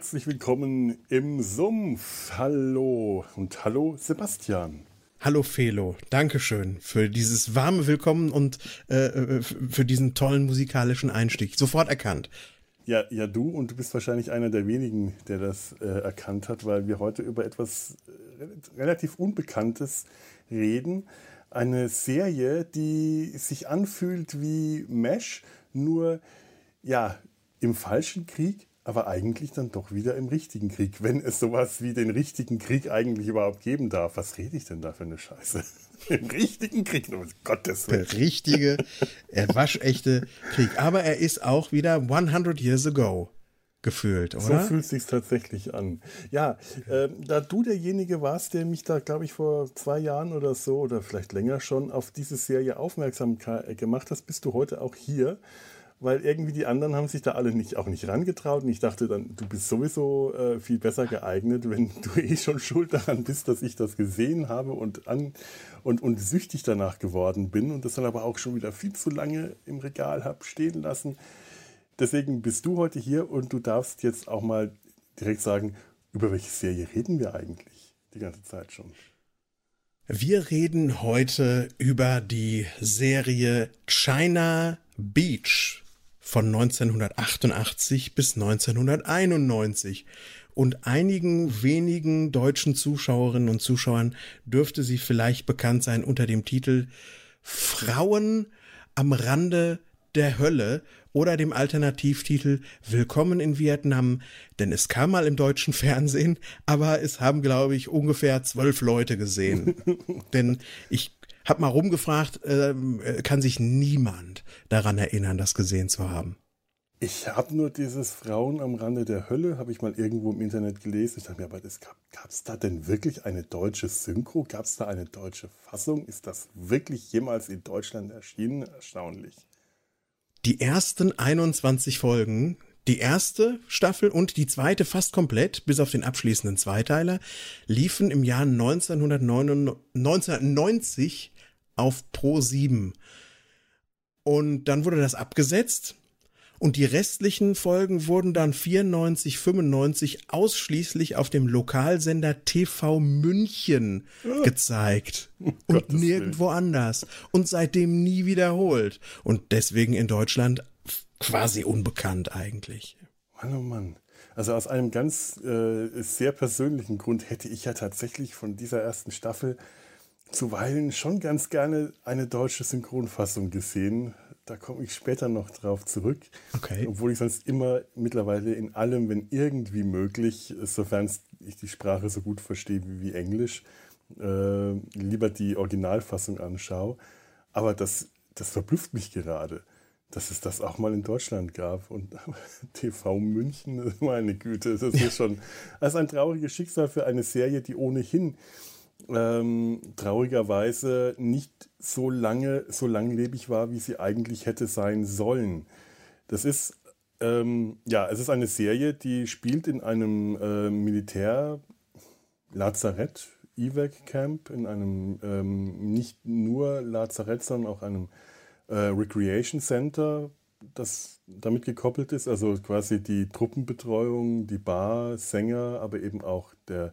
herzlich willkommen im Sumpf. Hallo und hallo Sebastian. Hallo Felo, Dankeschön für dieses warme Willkommen und äh, äh für diesen tollen musikalischen Einstieg. Sofort erkannt. Ja, ja, du und du bist wahrscheinlich einer der wenigen, der das äh, erkannt hat, weil wir heute über etwas äh, relativ Unbekanntes reden. Eine Serie, die sich anfühlt wie Mesh, nur ja, im falschen Krieg, aber eigentlich dann doch wieder im richtigen Krieg, wenn es sowas wie den richtigen Krieg eigentlich überhaupt geben darf. Was rede ich denn da für eine Scheiße? Im richtigen Krieg, um Gottes Willen. Der richtige, er waschechte Krieg. Aber er ist auch wieder 100 Years Ago gefühlt, oder? So fühlt sich tatsächlich an. Ja, äh, da du derjenige warst, der mich da, glaube ich, vor zwei Jahren oder so oder vielleicht länger schon auf diese Serie aufmerksam gemacht hast, bist du heute auch hier weil irgendwie die anderen haben sich da alle nicht, auch nicht rangetraut. Und ich dachte dann, du bist sowieso äh, viel besser geeignet, wenn du eh schon schuld daran bist, dass ich das gesehen habe und, an, und, und süchtig danach geworden bin und das dann aber auch schon wieder viel zu lange im Regal habe stehen lassen. Deswegen bist du heute hier und du darfst jetzt auch mal direkt sagen, über welche Serie reden wir eigentlich die ganze Zeit schon? Wir reden heute über die Serie China Beach von 1988 bis 1991. Und einigen wenigen deutschen Zuschauerinnen und Zuschauern dürfte sie vielleicht bekannt sein unter dem Titel Frauen am Rande der Hölle oder dem Alternativtitel Willkommen in Vietnam, denn es kam mal im deutschen Fernsehen, aber es haben, glaube ich, ungefähr zwölf Leute gesehen. denn ich hab mal rumgefragt, ähm, äh, kann sich niemand daran erinnern, das gesehen zu haben. Ich habe nur dieses Frauen am Rande der Hölle, habe ich mal irgendwo im Internet gelesen. Ich dachte mir, aber gab es da denn wirklich eine deutsche Synchro? Gab es da eine deutsche Fassung? Ist das wirklich jemals in Deutschland erschienen? Erstaunlich. Die ersten 21 Folgen, die erste Staffel und die zweite fast komplett, bis auf den abschließenden Zweiteiler, liefen im Jahr 1990 auf Pro 7. Und dann wurde das abgesetzt und die restlichen Folgen wurden dann 94, 95 ausschließlich auf dem Lokalsender TV München oh. gezeigt oh, und Gottes nirgendwo Willen. anders und seitdem nie wiederholt und deswegen in Deutschland quasi unbekannt eigentlich. Mann, oh Mann. Also aus einem ganz äh, sehr persönlichen Grund hätte ich ja tatsächlich von dieser ersten Staffel zuweilen schon ganz gerne eine deutsche Synchronfassung gesehen. Da komme ich später noch drauf zurück. Okay. Obwohl ich sonst immer mittlerweile in allem, wenn irgendwie möglich, sofern ich die Sprache so gut verstehe wie, Englisch, äh, lieber die Originalfassung anschaue. Aber das, das verblüfft mich gerade, dass es das auch mal in Deutschland gab. Und TV München, meine Güte, das ist schon das ist ein trauriges Schicksal für eine Serie, die ohnehin ähm, traurigerweise nicht so lange, so langlebig war, wie sie eigentlich hätte sein sollen. Das ist, ähm, ja, es ist eine Serie, die spielt in einem äh, Militär-Lazarett, Evac-Camp, in einem ähm, nicht nur Lazarett, sondern auch einem äh, Recreation Center, das damit gekoppelt ist, also quasi die Truppenbetreuung, die Bar, Sänger, aber eben auch der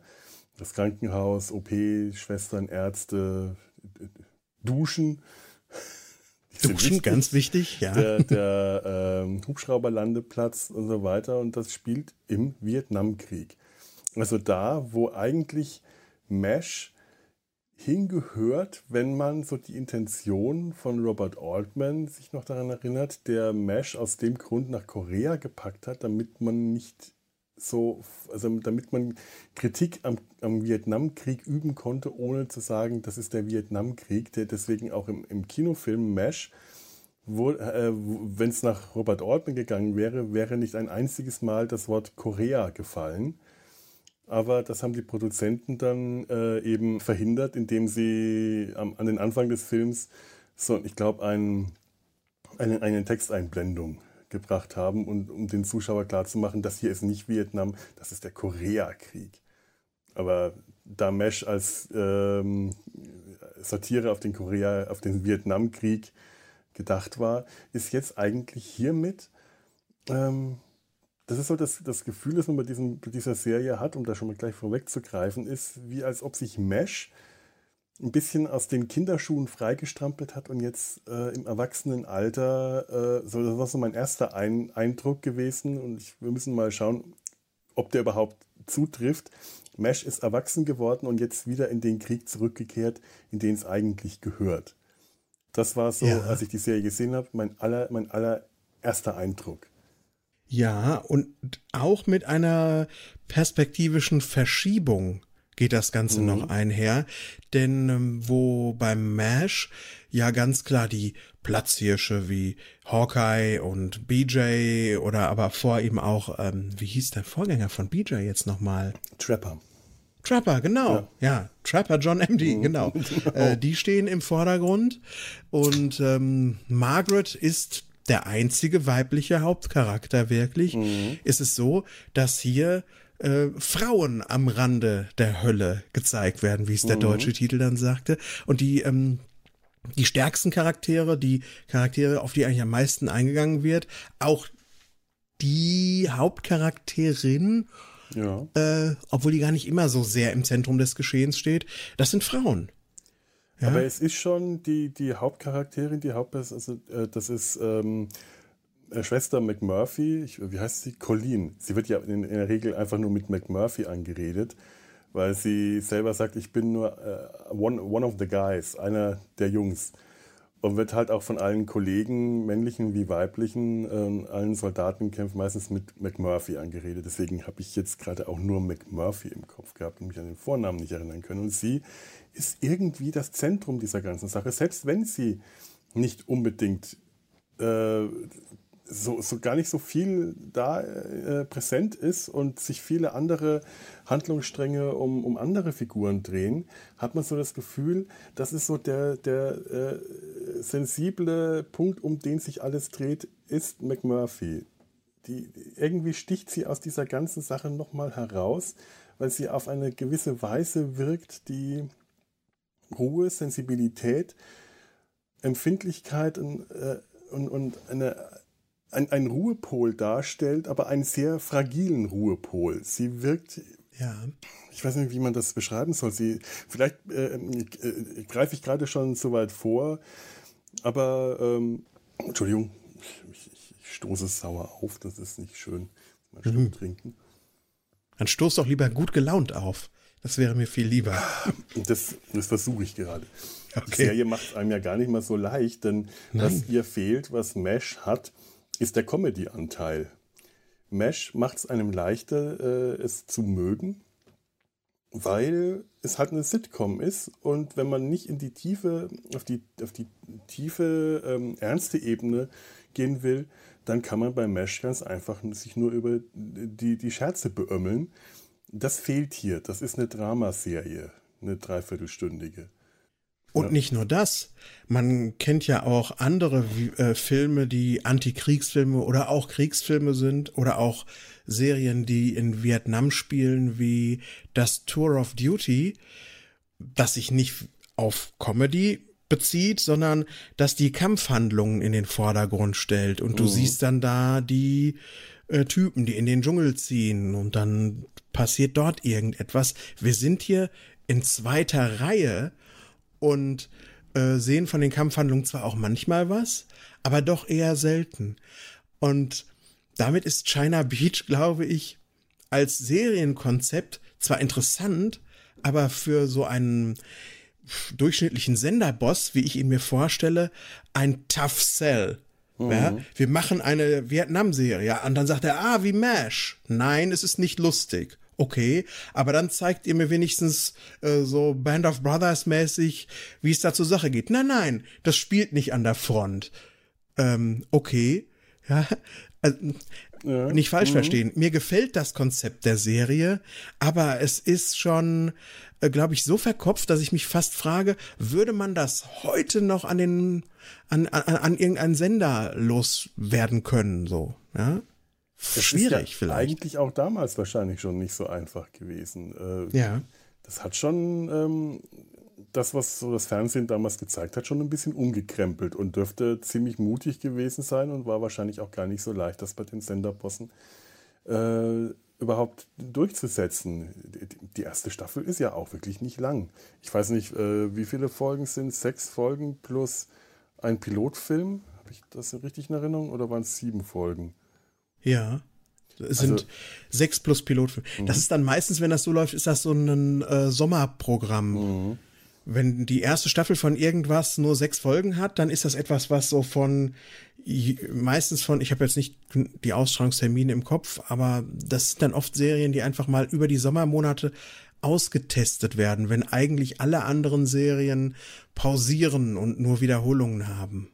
das Krankenhaus, OP, Schwestern, Ärzte, Duschen. Duschen, ganz wichtig, ja. Der, der ähm, Hubschrauberlandeplatz und so weiter. Und das spielt im Vietnamkrieg. Also da, wo eigentlich Mesh hingehört, wenn man so die Intention von Robert Altman sich noch daran erinnert, der Mesh aus dem Grund nach Korea gepackt hat, damit man nicht so, also damit man Kritik am, am Vietnamkrieg üben konnte, ohne zu sagen, das ist der Vietnamkrieg, der deswegen auch im, im Kinofilm MASH, äh, wenn es nach Robert Altman gegangen wäre, wäre nicht ein einziges Mal das Wort Korea gefallen. Aber das haben die Produzenten dann äh, eben verhindert, indem sie am, an den Anfang des Films so, ich glaube, ein, eine, eine Texteinblendung gebracht haben, und, um den Zuschauer klarzumachen, das hier ist nicht Vietnam, das ist der Koreakrieg. Aber da Mesh als ähm, Satire auf den Korea, auf den Vietnamkrieg gedacht war, ist jetzt eigentlich hiermit ähm, das ist so das, das Gefühl, das man bei, diesem, bei dieser Serie hat, um da schon mal gleich vorwegzugreifen, ist, wie als ob sich Mesh ein bisschen aus den Kinderschuhen freigestrampelt hat und jetzt äh, im Erwachsenenalter, äh, so, das war so mein erster ein Eindruck gewesen und ich, wir müssen mal schauen, ob der überhaupt zutrifft. Mesh ist erwachsen geworden und jetzt wieder in den Krieg zurückgekehrt, in den es eigentlich gehört. Das war so, ja. als ich die Serie gesehen habe, mein, aller, mein allererster Eindruck. Ja, und auch mit einer perspektivischen Verschiebung geht das Ganze mhm. noch einher. Denn ähm, wo beim MASH ja ganz klar die Platzhirsche wie Hawkeye und BJ oder aber vor ihm auch, ähm, wie hieß der Vorgänger von BJ jetzt nochmal? Trapper. Trapper, genau. Ja, ja Trapper John MD, mhm. genau. genau. Äh, die stehen im Vordergrund und ähm, Margaret ist der einzige weibliche Hauptcharakter wirklich. Mhm. Ist es so, dass hier äh, Frauen am Rande der Hölle gezeigt werden, wie es der mhm. deutsche Titel dann sagte. Und die, ähm, die stärksten Charaktere, die Charaktere, auf die eigentlich am meisten eingegangen wird, auch die Hauptcharakterin, ja. äh, obwohl die gar nicht immer so sehr im Zentrum des Geschehens steht, das sind Frauen. Ja? Aber es ist schon die, die Hauptcharakterin, die Hauptperson, also äh, das ist ähm, äh, Schwester McMurphy, ich, wie heißt sie? Colleen. Sie wird ja in, in, der Regel einfach nur mit McMurphy angeredet, weil sie selber sagt, ich bin nur äh, one, one of the guys, einer der Jungs. Und wird halt auch von allen Kollegen, männlichen wie weiblichen, äh, allen Soldatenkämpfen meistens mit McMurphy angeredet. Deswegen habe ich jetzt gerade auch nur McMurphy im Kopf gehabt und mich an den Vornamen nicht erinnern können. Und sie ist irgendwie das Zentrum dieser ganzen Sache, selbst wenn sie nicht unbedingt äh, so, so gar nicht so viel da äh, präsent ist und sich viele andere Handlungsstränge um, um andere Figuren drehen, hat man so das Gefühl, das ist so der, der äh, sensible Punkt, um den sich alles dreht, ist McMurphy. Die, irgendwie sticht sie aus dieser ganzen Sache nochmal heraus, weil sie auf eine gewisse Weise wirkt, die Ruhe, Sensibilität, Empfindlichkeit und, äh, und, und eine ein, ein Ruhepol darstellt, aber einen sehr fragilen Ruhepol. Sie wirkt ja. Ich weiß nicht, wie man das beschreiben soll. Sie, vielleicht äh, äh, greife ich gerade schon so weit vor, aber ähm, Entschuldigung, ich, ich, ich, stoße sauer auf, das ist nicht schön. Mal mhm. trinken. Dann stoß doch lieber gut gelaunt auf. Das wäre mir viel lieber. Das, das versuche ich gerade. Okay. Die Serie macht es einem ja gar nicht mal so leicht, denn Nein. was ihr fehlt, was Mesh hat, ist der Comedy-Anteil. Mesh macht es einem leichter, äh, es zu mögen, weil es halt eine Sitcom ist und wenn man nicht in die tiefe, auf die, auf die tiefe, ähm, ernste Ebene gehen will, dann kann man bei Mesh ganz einfach sich nur über die, die Scherze beömmeln. Das fehlt hier. Das ist eine Dramaserie, eine dreiviertelstündige. Und ja. nicht nur das. Man kennt ja auch andere äh, Filme, die Antikriegsfilme oder auch Kriegsfilme sind oder auch Serien, die in Vietnam spielen, wie das Tour of Duty, das sich nicht auf Comedy bezieht, sondern dass die Kampfhandlungen in den Vordergrund stellt. Und du mhm. siehst dann da die äh, Typen, die in den Dschungel ziehen und dann passiert dort irgendetwas. Wir sind hier in zweiter Reihe und äh, sehen von den Kampfhandlungen zwar auch manchmal was, aber doch eher selten. Und damit ist China Beach, glaube ich, als Serienkonzept zwar interessant, aber für so einen durchschnittlichen Senderboss, wie ich ihn mir vorstelle, ein Tough Sell. Mhm. Ja, wir machen eine Vietnam-Serie. Und dann sagt er, ah, wie MASH. Nein, es ist nicht lustig okay, aber dann zeigt ihr mir wenigstens äh, so Band of Brothers mäßig, wie es da zur Sache geht. Nein, nein, das spielt nicht an der Front. Ähm, okay, ja, also, ja. nicht falsch mhm. verstehen. Mir gefällt das Konzept der Serie, aber es ist schon, äh, glaube ich, so verkopft, dass ich mich fast frage, würde man das heute noch an den, an, an, an irgendeinen Sender loswerden können, so, ja? Das schwierig ja vielleicht. Eigentlich auch damals wahrscheinlich schon nicht so einfach gewesen. Äh, ja. Das hat schon ähm, das, was so das Fernsehen damals gezeigt hat, schon ein bisschen umgekrempelt und dürfte ziemlich mutig gewesen sein und war wahrscheinlich auch gar nicht so leicht, das bei den Senderbossen äh, überhaupt durchzusetzen. Die erste Staffel ist ja auch wirklich nicht lang. Ich weiß nicht, äh, wie viele Folgen sind Sechs Folgen plus ein Pilotfilm? Habe ich das richtig in Erinnerung oder waren es sieben Folgen? Ja. Es sind also, sechs plus Pilotfilm. Mhm. Das ist dann meistens, wenn das so läuft, ist das so ein äh, Sommerprogramm. Mhm. Wenn die erste Staffel von irgendwas nur sechs Folgen hat, dann ist das etwas, was so von meistens von, ich habe jetzt nicht die Ausstrahlungstermine im Kopf, aber das sind dann oft Serien, die einfach mal über die Sommermonate ausgetestet werden, wenn eigentlich alle anderen Serien pausieren und nur Wiederholungen haben.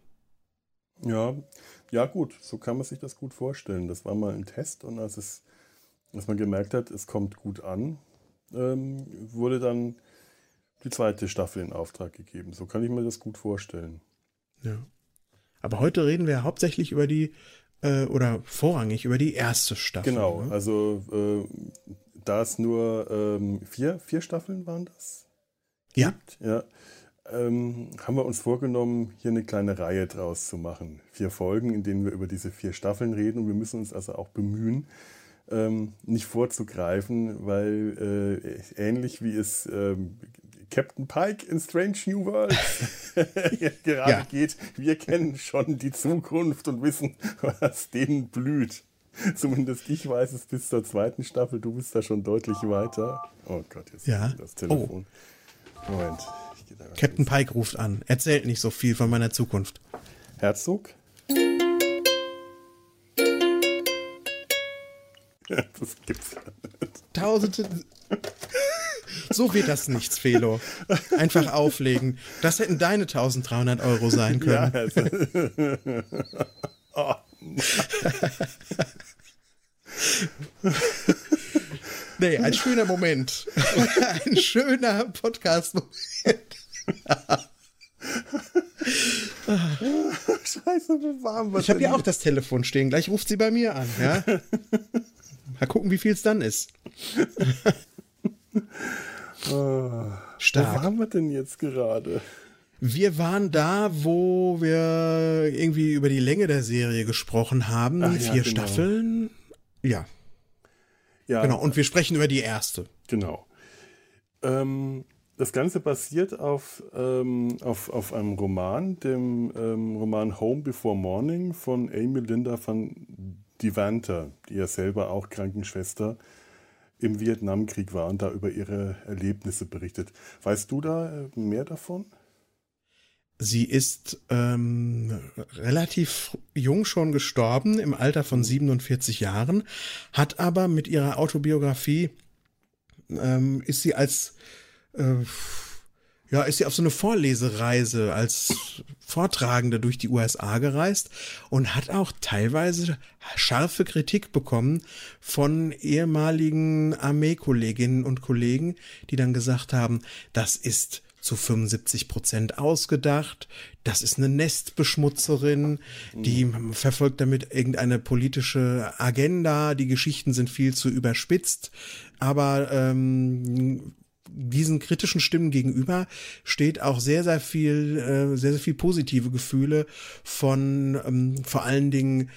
Ja, ja gut, so kann man sich das gut vorstellen. Das war mal ein Test und als es, als man gemerkt hat, es kommt gut an, ähm, wurde dann die zweite Staffel in Auftrag gegeben. So kann ich mir das gut vorstellen. Ja. Aber heute reden wir hauptsächlich über die, äh, oder vorrangig über die erste Staffel. Genau, ne? also äh, da es nur ähm, vier, vier Staffeln waren das? Ja. Gibt, ja. Ähm, haben wir uns vorgenommen, hier eine kleine Reihe draus zu machen. Vier Folgen, in denen wir über diese vier Staffeln reden und wir müssen uns also auch bemühen, ähm, nicht vorzugreifen, weil äh, ähnlich wie es ähm, Captain Pike in Strange New Worlds gerade ja. geht. Wir kennen schon die Zukunft und wissen, was denen blüht. Zumindest ich weiß es bis zur zweiten Staffel. Du bist da schon deutlich weiter. Oh Gott, jetzt ja. das Telefon. Oh. Moment. Captain Pike ruft an. Erzählt nicht so viel von meiner Zukunft. Herzog? das gibt's ja nicht. Tausende. So wird das nichts, Felo. Einfach auflegen. Das hätten deine 1300 Euro sein können. Ja, also. oh. nee, ein schöner Moment. ein schöner Podcast-Moment. Scheiße, wie warm Ich habe ja auch das Telefon stehen. Gleich ruft sie bei mir an. Ja? Mal gucken, wie viel es dann ist. Oh, Stark. Wo waren wir denn jetzt gerade? Wir waren da, wo wir irgendwie über die Länge der Serie gesprochen haben. Ach, Vier ja, genau. Staffeln. Ja. Ja. Genau. Und wir sprechen über die erste. Genau. Ähm, das Ganze basiert auf, ähm, auf, auf einem Roman, dem ähm, Roman Home Before Morning von Amy Linda van Devanter, die ja selber auch Krankenschwester im Vietnamkrieg war und da über ihre Erlebnisse berichtet. Weißt du da äh, mehr davon? Sie ist ähm, relativ jung schon gestorben, im Alter von 47 Jahren, hat aber mit ihrer Autobiografie, ähm, ist sie als äh, ja, ist sie auf so eine Vorlesereise als Vortragende durch die USA gereist und hat auch teilweise scharfe Kritik bekommen von ehemaligen Armeekolleginnen und Kollegen, die dann gesagt haben, das ist zu 75 Prozent ausgedacht. Das ist eine Nestbeschmutzerin, die verfolgt damit irgendeine politische Agenda. Die Geschichten sind viel zu überspitzt. Aber ähm, diesen kritischen Stimmen gegenüber steht auch sehr, sehr viel, äh, sehr, sehr viel positive Gefühle von ähm, vor allen Dingen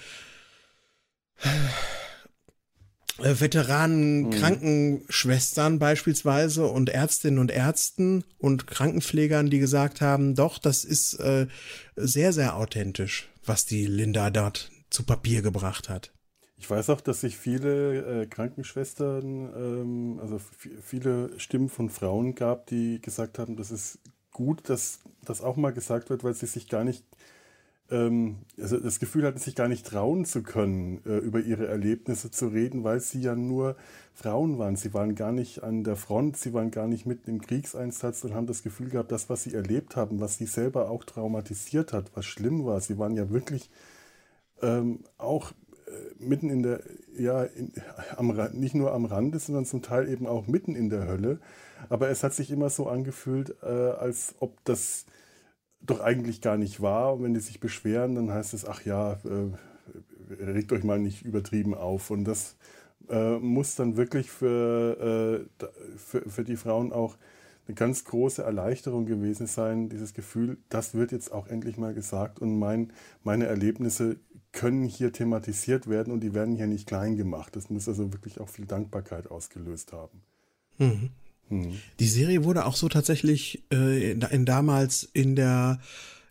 äh, Veteranen, mhm. Krankenschwestern beispielsweise und Ärztinnen und Ärzten und Krankenpflegern, die gesagt haben, doch, das ist äh, sehr, sehr authentisch, was die Linda dort zu Papier gebracht hat. Ich weiß auch, dass sich viele äh, Krankenschwestern, ähm, also viele Stimmen von Frauen gab, die gesagt haben, das ist gut, dass das auch mal gesagt wird, weil sie sich gar nicht, ähm, also das Gefühl hatten, sich gar nicht trauen zu können, äh, über ihre Erlebnisse zu reden, weil sie ja nur Frauen waren. Sie waren gar nicht an der Front, sie waren gar nicht mitten im Kriegseinsatz und haben das Gefühl gehabt, das, was sie erlebt haben, was sie selber auch traumatisiert hat, was schlimm war. Sie waren ja wirklich ähm, auch mitten in der, ja, in, am, nicht nur am Rande, sondern zum Teil eben auch mitten in der Hölle. Aber es hat sich immer so angefühlt, äh, als ob das doch eigentlich gar nicht war. Und wenn die sich beschweren, dann heißt es, ach ja, äh, regt euch mal nicht übertrieben auf. Und das äh, muss dann wirklich für, äh, für, für die Frauen auch eine ganz große Erleichterung gewesen sein, dieses Gefühl, das wird jetzt auch endlich mal gesagt und mein, meine Erlebnisse können hier thematisiert werden und die werden hier nicht klein gemacht. Das muss also wirklich auch viel Dankbarkeit ausgelöst haben. Mhm. Mhm. Die Serie wurde auch so tatsächlich äh, in, in damals in der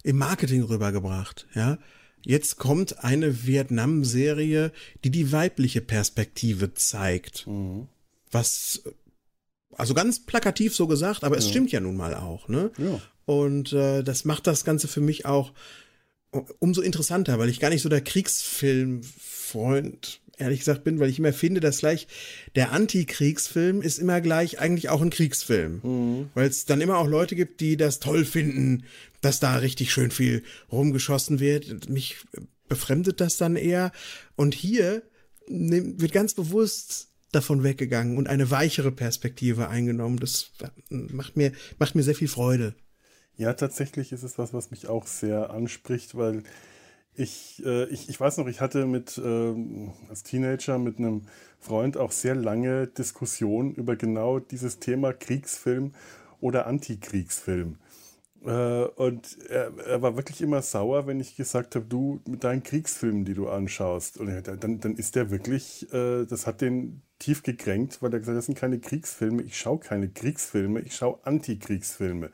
im Marketing rübergebracht, ja. Jetzt kommt eine Vietnam-Serie, die die weibliche Perspektive zeigt. Mhm. Was, also ganz plakativ so gesagt, aber es ja. stimmt ja nun mal auch, ne? Ja. Und äh, das macht das Ganze für mich auch umso interessanter, weil ich gar nicht so der Kriegsfilmfreund ehrlich gesagt bin, weil ich immer finde, dass gleich der Antikriegsfilm ist immer gleich eigentlich auch ein Kriegsfilm. Mhm. Weil es dann immer auch Leute gibt, die das toll finden, dass da richtig schön viel rumgeschossen wird. Mich befremdet das dann eher. Und hier wird ganz bewusst davon weggegangen und eine weichere Perspektive eingenommen. Das macht mir, macht mir sehr viel Freude. Ja, tatsächlich ist es was, was mich auch sehr anspricht, weil ich, äh, ich, ich weiß noch, ich hatte mit äh, als Teenager mit einem Freund auch sehr lange Diskussionen über genau dieses Thema Kriegsfilm oder Antikriegsfilm. Äh, und er, er, war wirklich immer sauer, wenn ich gesagt habe, du mit deinen Kriegsfilmen, die du anschaust. Und dann, dann ist der wirklich, äh, das hat den tief gekränkt, weil er gesagt hat, das sind keine Kriegsfilme, ich schaue keine Kriegsfilme, ich schaue Antikriegsfilme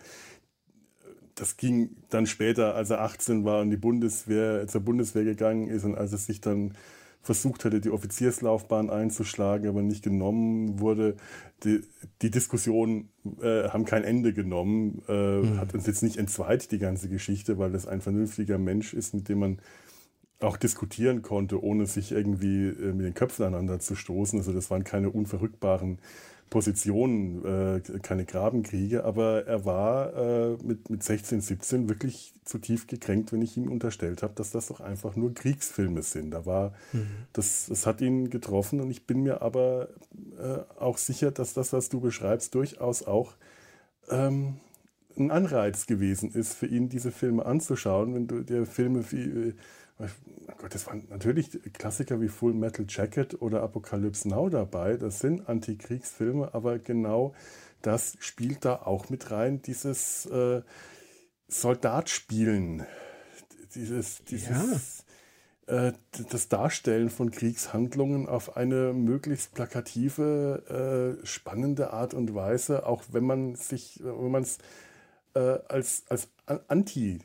das ging dann später, als er 18 war und die Bundeswehr, zur Bundeswehr gegangen ist und als er sich dann versucht hatte, die Offizierslaufbahn einzuschlagen, aber nicht genommen wurde. Die, die Diskussionen äh, haben kein Ende genommen, äh, mhm. hat uns jetzt nicht entzweit, die ganze Geschichte, weil das ein vernünftiger Mensch ist, mit dem man auch diskutieren konnte, ohne sich irgendwie äh, mit den Köpfen aneinander zu stoßen. Also das waren keine unverrückbaren Positionen, äh, keine Grabenkriege, aber er war äh, mit, mit 16, 17 wirklich zu tief gekränkt, wenn ich ihm unterstellt habe, dass das doch einfach nur Kriegsfilme sind. Da war, mhm. das, das hat ihn getroffen und ich bin mir aber äh, auch sicher, dass das, was du beschreibst, durchaus auch ähm, ein Anreiz gewesen ist, für ihn diese Filme anzuschauen. Wenn du dir Filme wie oh Gott, das waren natürlich Klassiker wie Full Metal Jacket oder Apocalypse Now dabei. Das sind Antikriegsfilme, aber genau das spielt da auch mit rein, dieses äh, Soldatspielen, dieses, dieses ja. äh, das Darstellen von Kriegshandlungen auf eine möglichst plakative, äh, spannende Art und Weise, auch wenn man sich, wenn man es äh, als, als Anti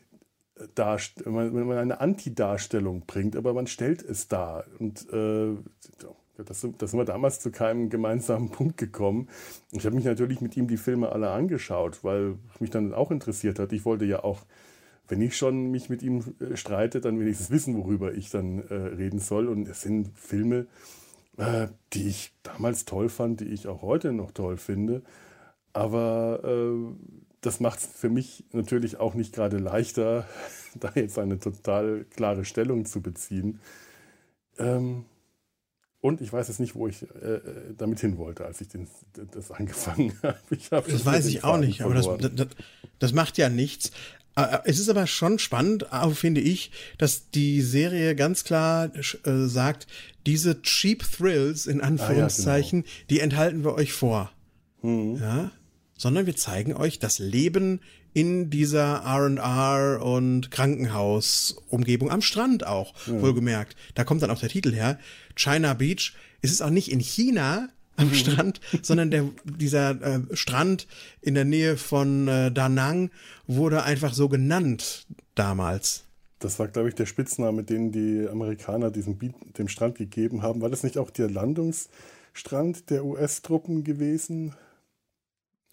wenn man eine Anti-Darstellung bringt, aber man stellt es dar. Und äh, das, das sind wir damals zu keinem gemeinsamen Punkt gekommen. Ich habe mich natürlich mit ihm die Filme alle angeschaut, weil mich dann auch interessiert hat. Ich wollte ja auch, wenn ich schon mich mit ihm äh, streite, dann wenigstens wissen, worüber ich dann äh, reden soll. Und es sind Filme, äh, die ich damals toll fand, die ich auch heute noch toll finde. Aber äh, das macht es für mich natürlich auch nicht gerade leichter, da jetzt eine total klare Stellung zu beziehen. Ähm, und ich weiß jetzt nicht, wo ich äh, äh damit hin wollte, als ich den, das angefangen habe. Hab das weiß ich auch nicht, aber das, das, das, macht ja nichts. Äh, es ist aber schon spannend, finde ich, dass die Serie ganz klar äh, sagt, diese Cheap Thrills in Anführungszeichen, ah, ja, genau. die enthalten wir euch vor. Mhm. Ja, sondern wir zeigen euch das Leben in dieser R&R und Krankenhausumgebung am Strand auch, ja. wohlgemerkt. Da kommt dann auch der Titel her. China Beach. Es ist auch nicht in China am mhm. Strand, sondern der, dieser äh, Strand in der Nähe von äh, Da Nang wurde einfach so genannt damals. Das war, glaube ich, der Spitzname, den die Amerikaner diesem Beat, dem Strand gegeben haben. War das nicht auch der Landungsstrand der US-Truppen gewesen?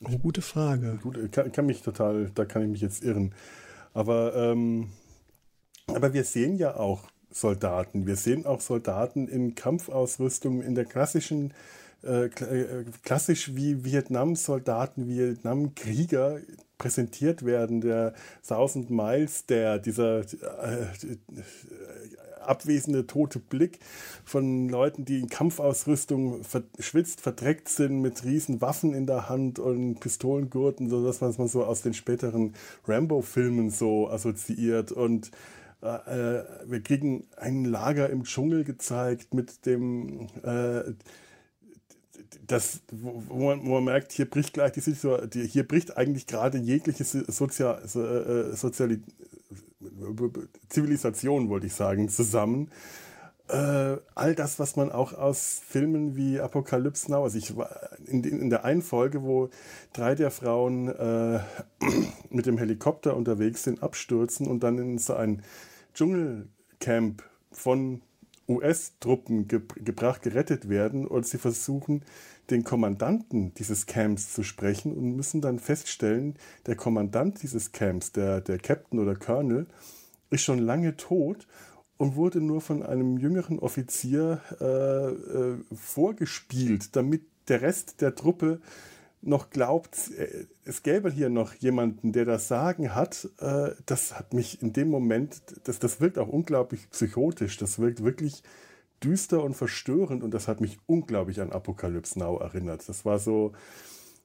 Oh, gute Frage. Gut, kann, kann, mich total, da kann ich mich jetzt irren. Aber, ähm, aber wir sehen ja auch Soldaten. Wir sehen auch Soldaten in Kampfausrüstung, in der klassischen, äh, äh klassisch wie Vietnam-Soldaten, Vietnam-Krieger präsentiert werden. Der Thousand Miles, der, dieser äh, abwesende tote Blick von Leuten, die in Kampfausrüstung verschwitzt, verdreckt sind, mit riesen Waffen in der Hand und Pistolengurten, so man es mal so aus den späteren Rambo-Filmen so assoziiert. Und äh, äh, wir kriegen ein Lager im Dschungel gezeigt mit dem äh, das, wo man, wo man, merkt, hier bricht gleich die Situation, hier bricht eigentlich gerade jegliche Sozial, äh, Soziali Zivilisation, wollte ich sagen, zusammen. Äh, all das, was man auch aus Filmen wie Apocalypse Now, also ich war in, in der einen Folge, wo drei der Frauen äh, mit dem Helikopter unterwegs sind, abstürzen und dann in so ein Dschungelcamp von US-Truppen ge gebracht, gerettet werden und sie versuchen, den Kommandanten dieses Camps zu sprechen und müssen dann feststellen, der Kommandant dieses Camps, der, der Captain oder Colonel, ist schon lange tot und wurde nur von einem jüngeren Offizier äh, äh, vorgespielt, damit der Rest der Truppe noch glaubt, äh, es gäbe hier noch jemanden, der das Sagen hat, äh, das hat mich in dem Moment, das, das wirkt auch unglaublich psychotisch, das wirkt wirklich düster und verstörend und das hat mich unglaublich an Apocalypse Now erinnert. Das war so,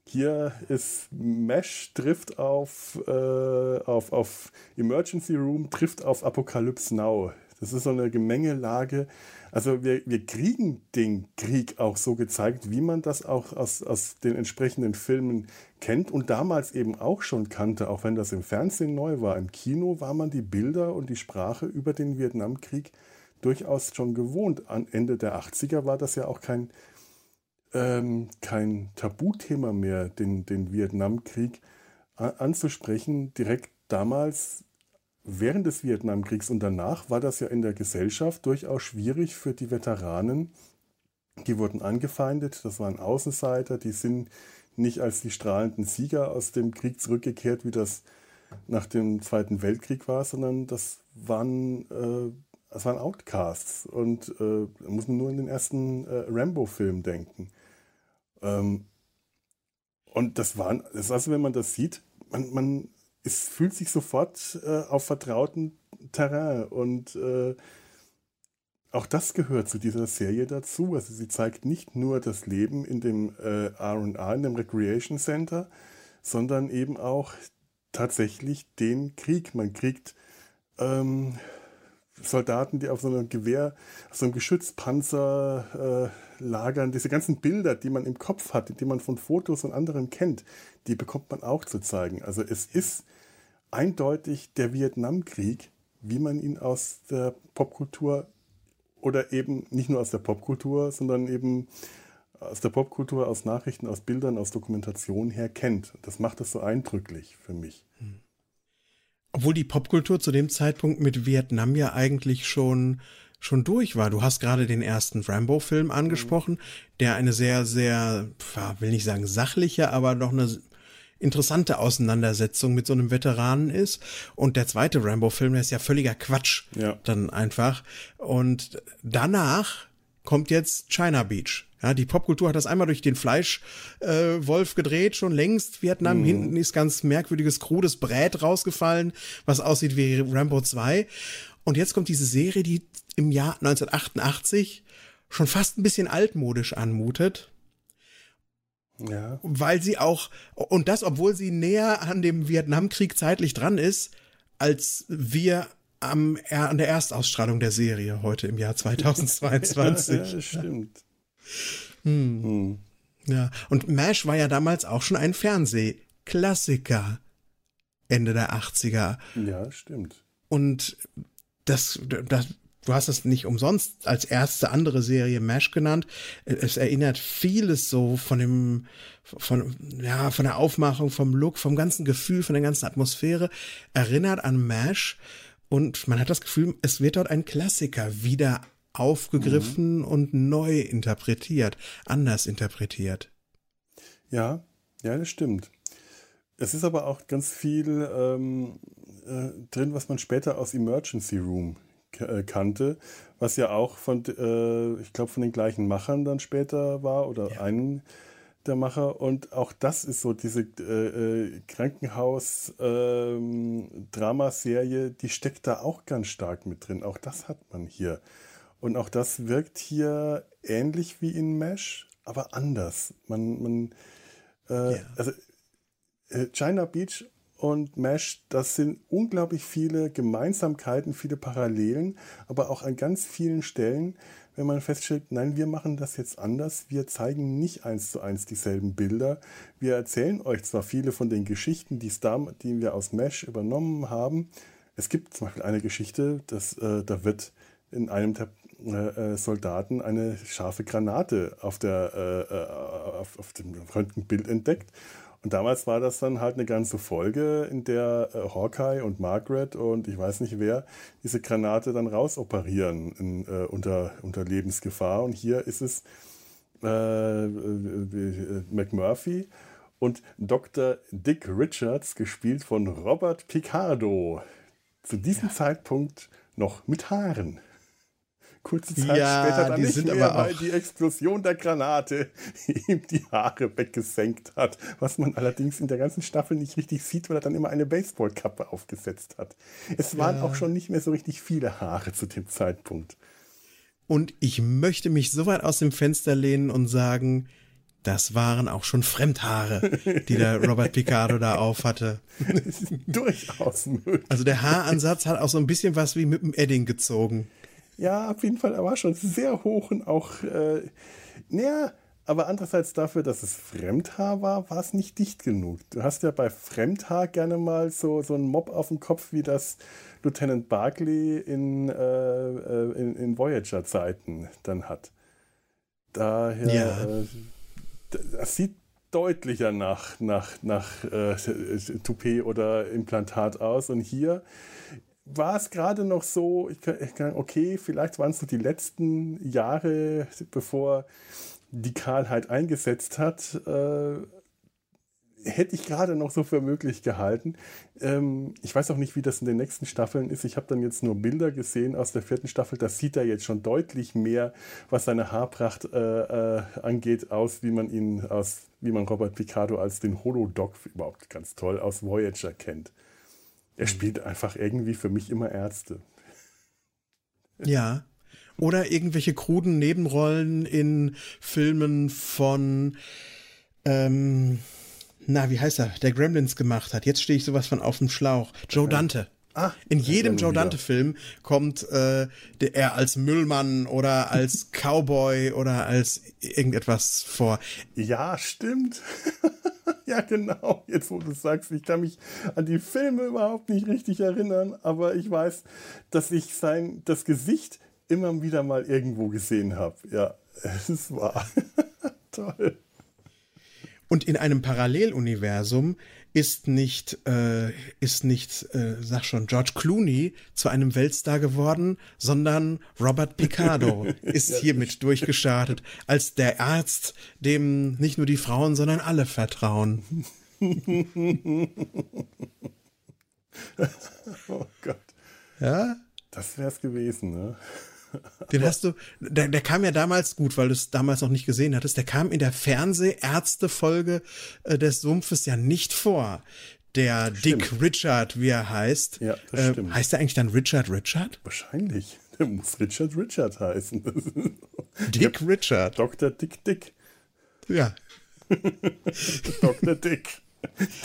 hier ist Mesh trifft auf, äh, auf, auf Emergency Room, trifft auf Apocalypse Now. Das ist so eine Gemengelage. Also wir, wir kriegen den Krieg auch so gezeigt, wie man das auch aus, aus den entsprechenden Filmen kennt und damals eben auch schon kannte, auch wenn das im Fernsehen neu war. Im Kino war man die Bilder und die Sprache über den Vietnamkrieg durchaus schon gewohnt. An Ende der 80er war das ja auch kein, ähm, kein Tabuthema mehr, den, den Vietnamkrieg anzusprechen. Direkt damals während des Vietnamkriegs und danach war das ja in der Gesellschaft durchaus schwierig für die Veteranen. Die wurden angefeindet, das waren Außenseiter, die sind nicht als die strahlenden Sieger aus dem Krieg zurückgekehrt, wie das nach dem Zweiten Weltkrieg war, sondern das waren, äh, das waren Outcasts. Und äh, da muss man nur in den ersten äh, Rambo-Film denken. Ähm, und das waren, das ist also, wenn man das sieht, man, man es fühlt sich sofort äh, auf vertrauten Terrain und äh, auch das gehört zu dieser Serie dazu. Also sie zeigt nicht nur das Leben in dem äh, R&R, in dem Recreation Center, sondern eben auch tatsächlich den Krieg. Man kriegt ähm, Soldaten, die auf so einem Gewehr, auf so einem Geschützpanzer äh, lagern, diese ganzen Bilder, die man im Kopf hat, die man von Fotos und anderen kennt, die bekommt man auch zu zeigen. Also es ist eindeutig der Vietnamkrieg, wie man ihn aus der Popkultur oder eben nicht nur aus der Popkultur, sondern eben aus der Popkultur, aus Nachrichten, aus Bildern, aus Dokumentation her kennt. Das macht es so eindrücklich für mich. Obwohl die Popkultur zu dem Zeitpunkt mit Vietnam ja eigentlich schon schon durch war. Du hast gerade den ersten Rambo-Film angesprochen, mhm. der eine sehr, sehr, will nicht sagen sachliche, aber doch eine interessante Auseinandersetzung mit so einem Veteranen ist. Und der zweite Rambo-Film, der ist ja völliger Quatsch. Ja. Dann einfach. Und danach kommt jetzt China Beach. Ja, die Popkultur hat das einmal durch den Fleischwolf äh, gedreht, schon längst. Vietnam, mhm. hinten ist ganz merkwürdiges, krudes Brät rausgefallen, was aussieht wie Rambo 2. Und jetzt kommt diese Serie, die im Jahr 1988 schon fast ein bisschen altmodisch anmutet. Ja. Weil sie auch, und das, obwohl sie näher an dem Vietnamkrieg zeitlich dran ist, als wir am, an der Erstausstrahlung der Serie heute im Jahr 2022. ja, das stimmt. Hm. Hm. Ja, und MASH war ja damals auch schon ein Fernsehklassiker. Ende der 80er. Ja, stimmt. Und das, das, du hast es nicht umsonst als erste andere Serie MASH genannt. Es erinnert vieles so von dem, von, ja, von der Aufmachung, vom Look, vom ganzen Gefühl, von der ganzen Atmosphäre. Erinnert an MASH. Und man hat das Gefühl, es wird dort ein Klassiker wieder aufgegriffen mhm. und neu interpretiert, anders interpretiert. Ja, ja, das stimmt. Es ist aber auch ganz viel ähm, äh, drin, was man später aus Emergency Room äh, kannte, was ja auch von, äh, ich glaube, von den gleichen Machern dann später war oder ja. einen der Macher. Und auch das ist so diese äh, äh Krankenhaus-Dramaserie, ähm, die steckt da auch ganz stark mit drin. Auch das hat man hier. Und auch das wirkt hier ähnlich wie in Mesh, aber anders. Man, man äh, ja. also äh, China Beach und Mesh, das sind unglaublich viele Gemeinsamkeiten, viele Parallelen, aber auch an ganz vielen Stellen, wenn man feststellt, nein, wir machen das jetzt anders, wir zeigen nicht eins zu eins dieselben Bilder. Wir erzählen euch zwar viele von den Geschichten, die, die wir aus Mesh übernommen haben, Es gibt zum Beispiel eine Geschichte, dass, äh, da wird in einem der äh, äh Soldaten eine scharfe Granate auf, der, äh, äh, auf, auf dem Röntgenbild entdeckt. Und damals war das dann halt eine ganze Folge, in der äh, Hawkeye und Margaret und ich weiß nicht wer diese Granate dann rausoperieren in, äh, unter, unter Lebensgefahr. Und hier ist es äh, äh, McMurphy und Dr. Dick Richards, gespielt von Robert Picardo. Zu diesem ja. Zeitpunkt noch mit Haaren. Kurze Zeit ja, später dann nicht mehr, weil die Explosion der Granate ihm die Haare weggesenkt hat. Was man allerdings in der ganzen Staffel nicht richtig sieht, weil er dann immer eine Baseballkappe aufgesetzt hat. Es waren ja. auch schon nicht mehr so richtig viele Haare zu dem Zeitpunkt. Und ich möchte mich so weit aus dem Fenster lehnen und sagen, das waren auch schon Fremdhaare, die der Robert Picardo da auf hatte. Durchaus möglich. Also der Haaransatz hat auch so ein bisschen was wie mit dem Edding gezogen. Ja, auf jeden Fall, er war schon sehr hoch und auch, äh, naja, aber andererseits dafür, dass es Fremdhaar war, war es nicht dicht genug. Du hast ja bei Fremdhaar gerne mal so, so einen Mob auf dem Kopf, wie das Lieutenant Barclay in, äh, äh in, in Voyager-Zeiten dann hat. Daher, ja. äh, das sieht deutlicher nach, nach, nach äh, Toupet oder Implantat aus. Und hier war es gerade noch so, ich kann, okay, vielleicht waren es so die letzten Jahre, bevor die Kahlheit eingesetzt hat, äh, hätte ich gerade noch so für möglich gehalten. Ähm, ich weiß auch nicht, wie das in den nächsten Staffeln ist. Ich habe dann jetzt nur Bilder gesehen aus der vierten Staffel. Das sieht er jetzt schon deutlich mehr, was seine Haarpracht äh, äh, angeht, aus, wie man ihn aus, wie man Robert Picardo als den Holodoc überhaupt ganz toll aus Voyager kennt. Er mhm. spielt einfach irgendwie für mich immer Ärzte. Ja. Oder irgendwelche kruden Nebenrollen in Filmen von, ähm, na, wie heißt er, der Gremlins gemacht hat. Jetzt stehe ich sowas von auf dem Schlauch. Joe Dante. Ah, in jedem Joe Dante-Film kommt äh, der, er als Müllmann oder als Cowboy oder als irgendetwas vor. Ja, stimmt. ja, genau. Jetzt, wo du sagst, ich kann mich an die Filme überhaupt nicht richtig erinnern, aber ich weiß, dass ich sein, das Gesicht immer wieder mal irgendwo gesehen habe. Ja, es wahr. Toll. Und in einem Paralleluniversum ist nicht, äh, ist nicht, äh, sag schon, George Clooney zu einem Weltstar geworden, sondern Robert Picardo ist hiermit durchgestartet als der Arzt, dem nicht nur die Frauen, sondern alle vertrauen. oh Gott. Ja? Das wär's gewesen, ne? Den hast du, der, der kam ja damals gut, weil du es damals noch nicht gesehen hattest. Der kam in der Fernsehärzte-Folge äh, des Sumpfes ja nicht vor. Der stimmt. Dick Richard, wie er heißt. Ja, das äh, stimmt. Heißt er eigentlich dann Richard Richard? Wahrscheinlich. Der muss Richard Richard heißen. Dick Richard. Dr. Dick Dick. Ja. Dr. Dick.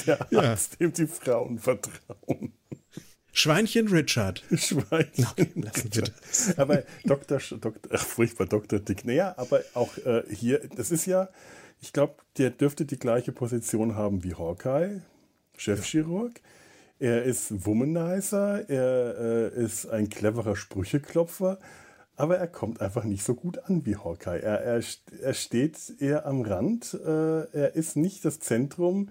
Der Arzt, ja. dem die Frauen vertrauen. Schweinchen Richard. Schweinchen. Okay, lassen wir das. Aber Dr. Dr. Ach, furchtbar, Dr. Dick. Naja, aber auch äh, hier, das ist ja, ich glaube, der dürfte die gleiche Position haben wie Hawkeye, Chefchirurg. Er ist Womanizer, er äh, ist ein cleverer Sprücheklopfer, aber er kommt einfach nicht so gut an wie Hawkeye. Er, er, er steht eher am Rand, äh, er ist nicht das Zentrum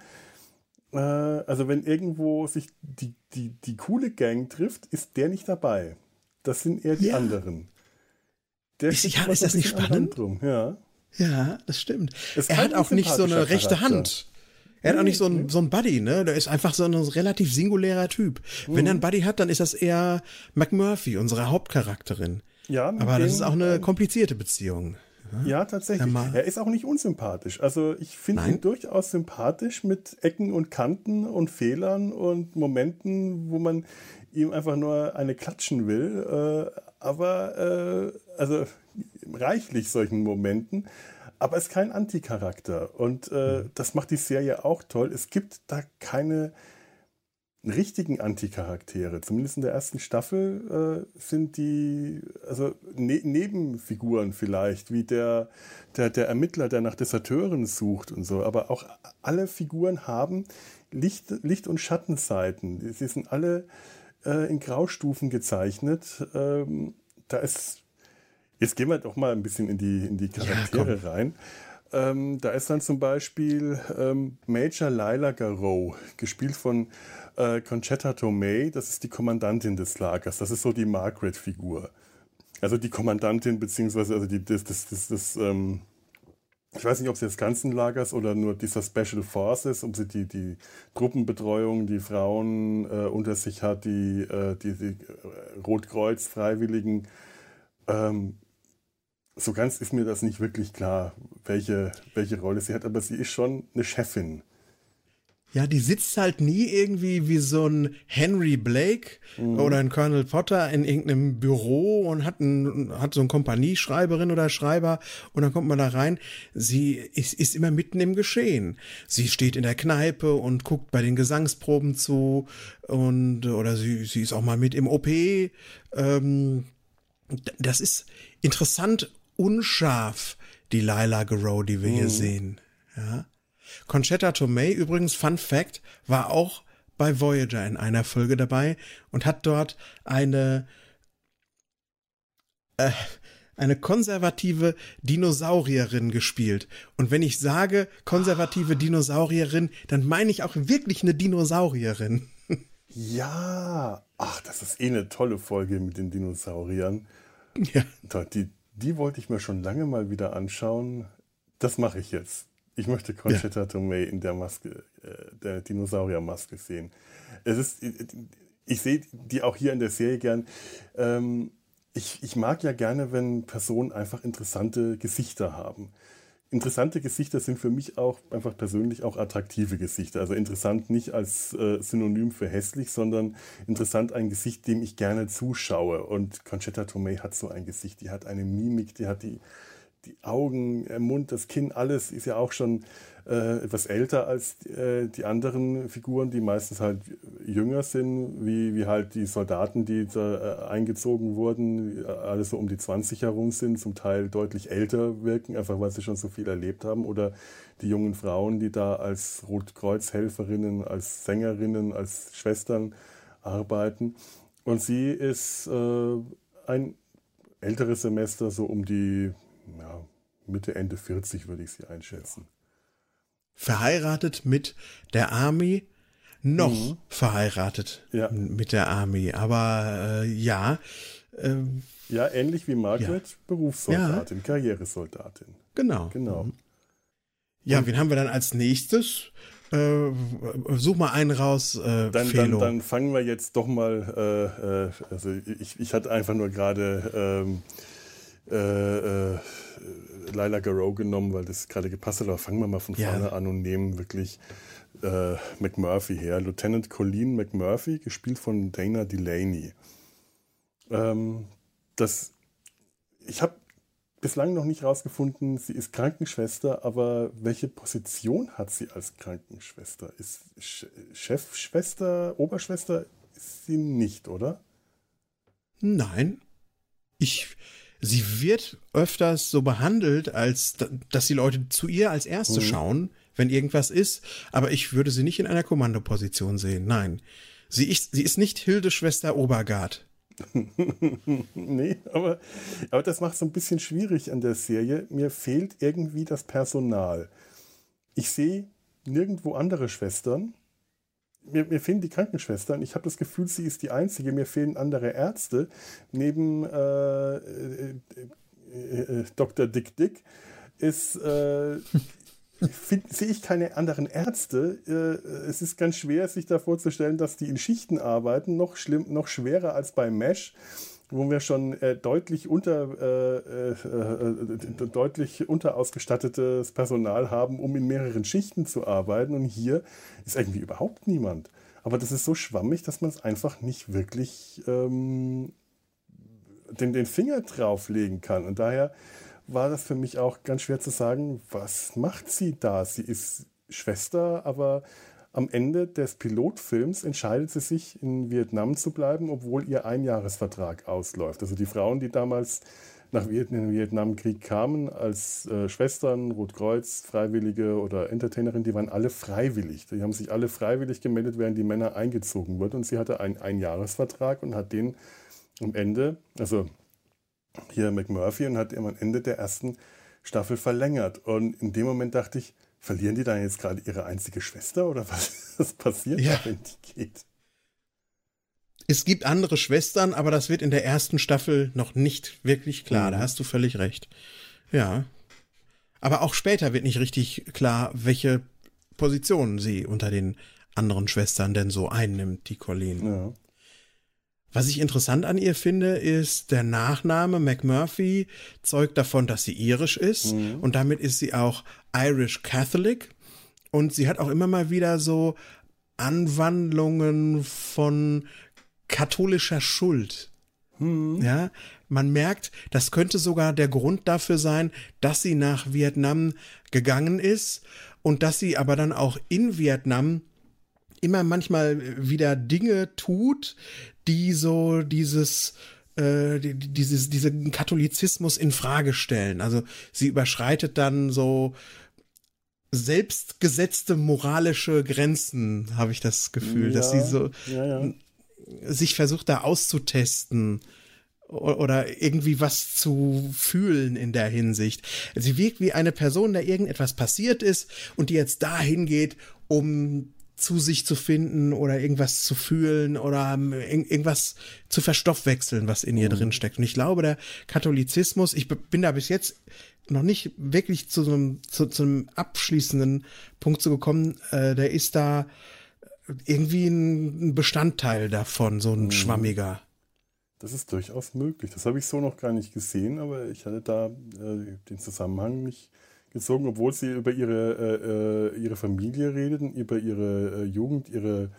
äh, also wenn irgendwo sich die, die, die coole Gang trifft, ist der nicht dabei. Das sind eher die ja. anderen. Der ist, ja, ist das nicht spannend? Ja. ja, das stimmt. Es er hat auch nicht so eine rechte Hand. Er hat auch nicht so ein, so ein Buddy, ne? Der ist einfach so ein relativ singulärer Typ. Mhm. Wenn er einen Buddy hat, dann ist das eher McMurphy, unsere Hauptcharakterin. Ja, aber das ist auch eine komplizierte Beziehung. Ja, tatsächlich. Er ist auch nicht unsympathisch. Also ich finde ihn durchaus sympathisch mit Ecken und Kanten und Fehlern und Momenten, wo man ihm einfach nur eine klatschen will. Äh, aber äh, also reichlich solchen Momenten. Aber es ist kein Anticharakter. Und äh, mhm. das macht die Serie auch toll. Es gibt da keine richtigen Anticharaktere, zumindest in der ersten Staffel, äh, sind die also ne Nebenfiguren vielleicht, wie der, der, der Ermittler, der nach Deserteuren sucht und so. Aber auch alle Figuren haben Licht, Licht- und Schattenseiten. Sie sind alle äh, in Graustufen gezeichnet. Ähm, da ist, jetzt gehen wir doch mal ein bisschen in die, in die Charaktere ja, rein. Ähm, da ist dann zum Beispiel ähm, Major Lila Garou, gespielt von äh, Conchetta Tomei. Das ist die Kommandantin des Lagers. Das ist so die Margaret-Figur. Also die Kommandantin, beziehungsweise also die, das, das, das, das ähm, ich weiß nicht, ob sie des ganzen Lagers oder nur dieser Special Forces, ob sie die, die Truppenbetreuung, die Frauen äh, unter sich hat, die, äh, die, die äh, Rotkreuz-Freiwilligen. Ähm, so ganz ist mir das nicht wirklich klar, welche, welche Rolle sie hat, aber sie ist schon eine Chefin. Ja, die sitzt halt nie irgendwie wie so ein Henry Blake mhm. oder ein Colonel Potter in irgendeinem Büro und hat, ein, hat so eine Kompanieschreiberin oder Schreiber und dann kommt man da rein. Sie ist, ist immer mitten im Geschehen. Sie steht in der Kneipe und guckt bei den Gesangsproben zu und oder sie, sie ist auch mal mit im OP. Ähm, das ist interessant unscharf, die Lila Garou, die wir mhm. hier sehen. Ja. Conchetta Tomei übrigens, Fun Fact, war auch bei Voyager in einer Folge dabei und hat dort eine äh, eine konservative Dinosaurierin gespielt. Und wenn ich sage konservative Dinosaurierin, dann meine ich auch wirklich eine Dinosaurierin. Ja, ach, das ist eh eine tolle Folge mit den Dinosauriern. Ja. Die, die wollte ich mir schon lange mal wieder anschauen. Das mache ich jetzt. Ich möchte Conchetta ja. Tomei in der Maske, äh, der Dinosauriermaske sehen. Es ist, ich sehe die auch hier in der Serie gern. Ähm, ich, ich mag ja gerne, wenn Personen einfach interessante Gesichter haben. Interessante Gesichter sind für mich auch einfach persönlich auch attraktive Gesichter. Also interessant nicht als äh, Synonym für hässlich, sondern interessant ein Gesicht, dem ich gerne zuschaue. Und Conchetta Tomei hat so ein Gesicht, die hat eine Mimik, die hat die die Augen, der Mund, das Kinn, alles ist ja auch schon äh, etwas älter als äh, die anderen Figuren, die meistens halt jünger sind, wie, wie halt die Soldaten, die da äh, eingezogen wurden, alle so um die 20 herum sind, zum Teil deutlich älter wirken, einfach weil sie schon so viel erlebt haben. Oder die jungen Frauen, die da als Rotkreuzhelferinnen, als Sängerinnen, als Schwestern arbeiten. Und sie ist äh, ein älteres Semester, so um die ja, Mitte, Ende 40 würde ich sie einschätzen. Verheiratet mit der Army, noch mhm. verheiratet ja. mit der Army, aber äh, ja. Äh, ja, ähnlich wie Margaret, ja. Berufssoldatin, ja. Karrieresoldatin. Genau. Genau. Mhm. Ja, Und, wen haben wir dann als nächstes? Äh, such mal einen raus, äh, dann, dann, dann, fangen wir jetzt doch mal, äh, äh also ich, ich hatte einfach nur gerade ähm, äh, äh, Lila Garou genommen, weil das gerade gepasst hat. Aber fangen wir mal von ja. vorne an und nehmen wirklich äh, McMurphy her. Lieutenant Colleen McMurphy, gespielt von Dana Delaney. Ähm, das, ich habe bislang noch nicht rausgefunden, sie ist Krankenschwester, aber welche Position hat sie als Krankenschwester? Ist Chefschwester, Oberschwester ist sie nicht, oder? Nein. Ich, sie wird öfters so behandelt, als dass die Leute zu ihr als Erste mhm. schauen, wenn irgendwas ist. Aber ich würde sie nicht in einer Kommandoposition sehen. Nein. Sie ist, sie ist nicht Hilde Schwester Obergard. nee, aber, aber das macht es so ein bisschen schwierig an der Serie. Mir fehlt irgendwie das Personal. Ich sehe nirgendwo andere Schwestern mir, mir fehlen die Krankenschwestern. Ich habe das Gefühl, sie ist die Einzige. Mir fehlen andere Ärzte. Neben äh, äh, äh, Dr. Dick Dick ist, äh, sehe ich keine anderen Ärzte. Äh, es ist ganz schwer, sich da vorzustellen, dass die in Schichten arbeiten. Noch, schlimm, noch schwerer als bei Mesh wo wir schon äh, deutlich unter äh, äh, äh, deutlich unterausgestattetes Personal haben, um in mehreren Schichten zu arbeiten. Und hier ist irgendwie überhaupt niemand. Aber das ist so schwammig, dass man es einfach nicht wirklich ähm, den, den Finger drauflegen kann. Und daher war das für mich auch ganz schwer zu sagen, was macht sie da? Sie ist Schwester, aber am Ende des Pilotfilms entscheidet sie sich, in Vietnam zu bleiben, obwohl ihr Einjahresvertrag ausläuft. Also die Frauen, die damals nach Vietnam, Vietnamkrieg kamen als äh, Schwestern, Rotkreuz, Freiwillige oder Entertainerin, die waren alle freiwillig. Die haben sich alle freiwillig gemeldet, während die Männer eingezogen wurden. Und sie hatte einen Einjahresvertrag und hat den am Ende, also hier McMurphy, und hat am Ende der ersten Staffel verlängert. Und in dem Moment dachte ich, verlieren die da jetzt gerade ihre einzige Schwester oder was, was passiert Ja. wenn die geht? Es gibt andere Schwestern, aber das wird in der ersten Staffel noch nicht wirklich klar. Da hast du völlig recht. Ja. Aber auch später wird nicht richtig klar, welche Position sie unter den anderen Schwestern denn so einnimmt, die Colleen. Ja. Was ich interessant an ihr finde, ist der Nachname McMurphy zeugt davon, dass sie irisch ist und damit ist sie auch Irish Catholic und sie hat auch immer mal wieder so Anwandlungen von katholischer Schuld. Ja, man merkt, das könnte sogar der Grund dafür sein, dass sie nach Vietnam gegangen ist und dass sie aber dann auch in Vietnam immer manchmal wieder Dinge tut, die so dieses äh, die- die- dieses diesen Katholizismus in Frage stellen. Also sie überschreitet dann so selbstgesetzte moralische Grenzen, habe ich das Gefühl, dass sie so Ja, ja. sich versucht da auszutesten oder irgendwie was zu fühlen in der Hinsicht. Sie wirkt wie eine Person, der irgendetwas passiert ist und die jetzt dahin geht, um zu sich zu finden oder irgendwas zu fühlen oder ähm, irg- irgendwas zu verstoffwechseln, was in ihr drin steckt. Und ich glaube, der Katholizismus, ich bin da bis jetzt noch nicht wirklich zu so einem, zu, zu einem abschließenden Punkt zu gekommen, äh, der ist da irgendwie ein Bestandteil davon, so ein schwammiger. Das ist durchaus möglich. Das habe ich so noch gar nicht gesehen, aber ich hatte da äh, den Zusammenhang nicht gezogen, obwohl sie über ihre, äh, äh, ihre Familie redeten, über ihre äh, Jugend, ihre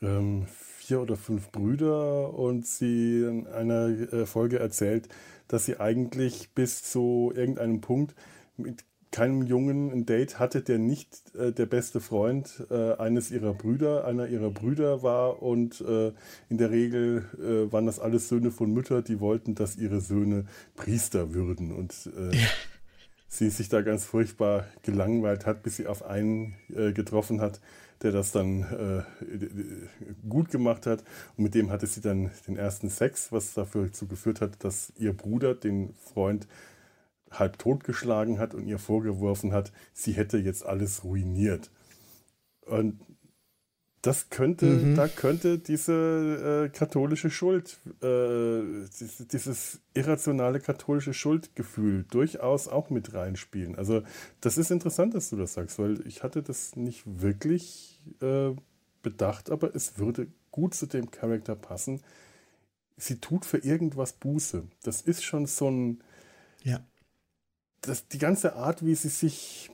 ähm, vier oder fünf Brüder und sie in einer äh, Folge erzählt, dass sie eigentlich bis zu irgendeinem Punkt mit keinem Jungen ein Date hatte, der nicht äh, der beste Freund äh, eines ihrer Brüder, einer ihrer Brüder war und äh, in der Regel äh, waren das alles Söhne von Müttern, die wollten, dass ihre Söhne Priester würden und äh, sie sich da ganz furchtbar gelangweilt hat, bis sie auf einen getroffen hat, der das dann äh, gut gemacht hat. Und mit dem hatte sie dann den ersten Sex, was dafür geführt hat, dass ihr Bruder den Freund halb totgeschlagen hat und ihr vorgeworfen hat, sie hätte jetzt alles ruiniert. Und das könnte, da könnte diese äh, katholische Schuld, äh, dieses, dieses irrationale katholische Schuldgefühl durchaus auch mit reinspielen. Also das ist interessant, dass du das sagst, weil ich hatte das nicht wirklich äh, bedacht, aber es würde gut zu dem Charakter passen. Sie tut für irgendwas Buße. Das ist schon so ein, Ja. das, die ganze Art, wie sie sich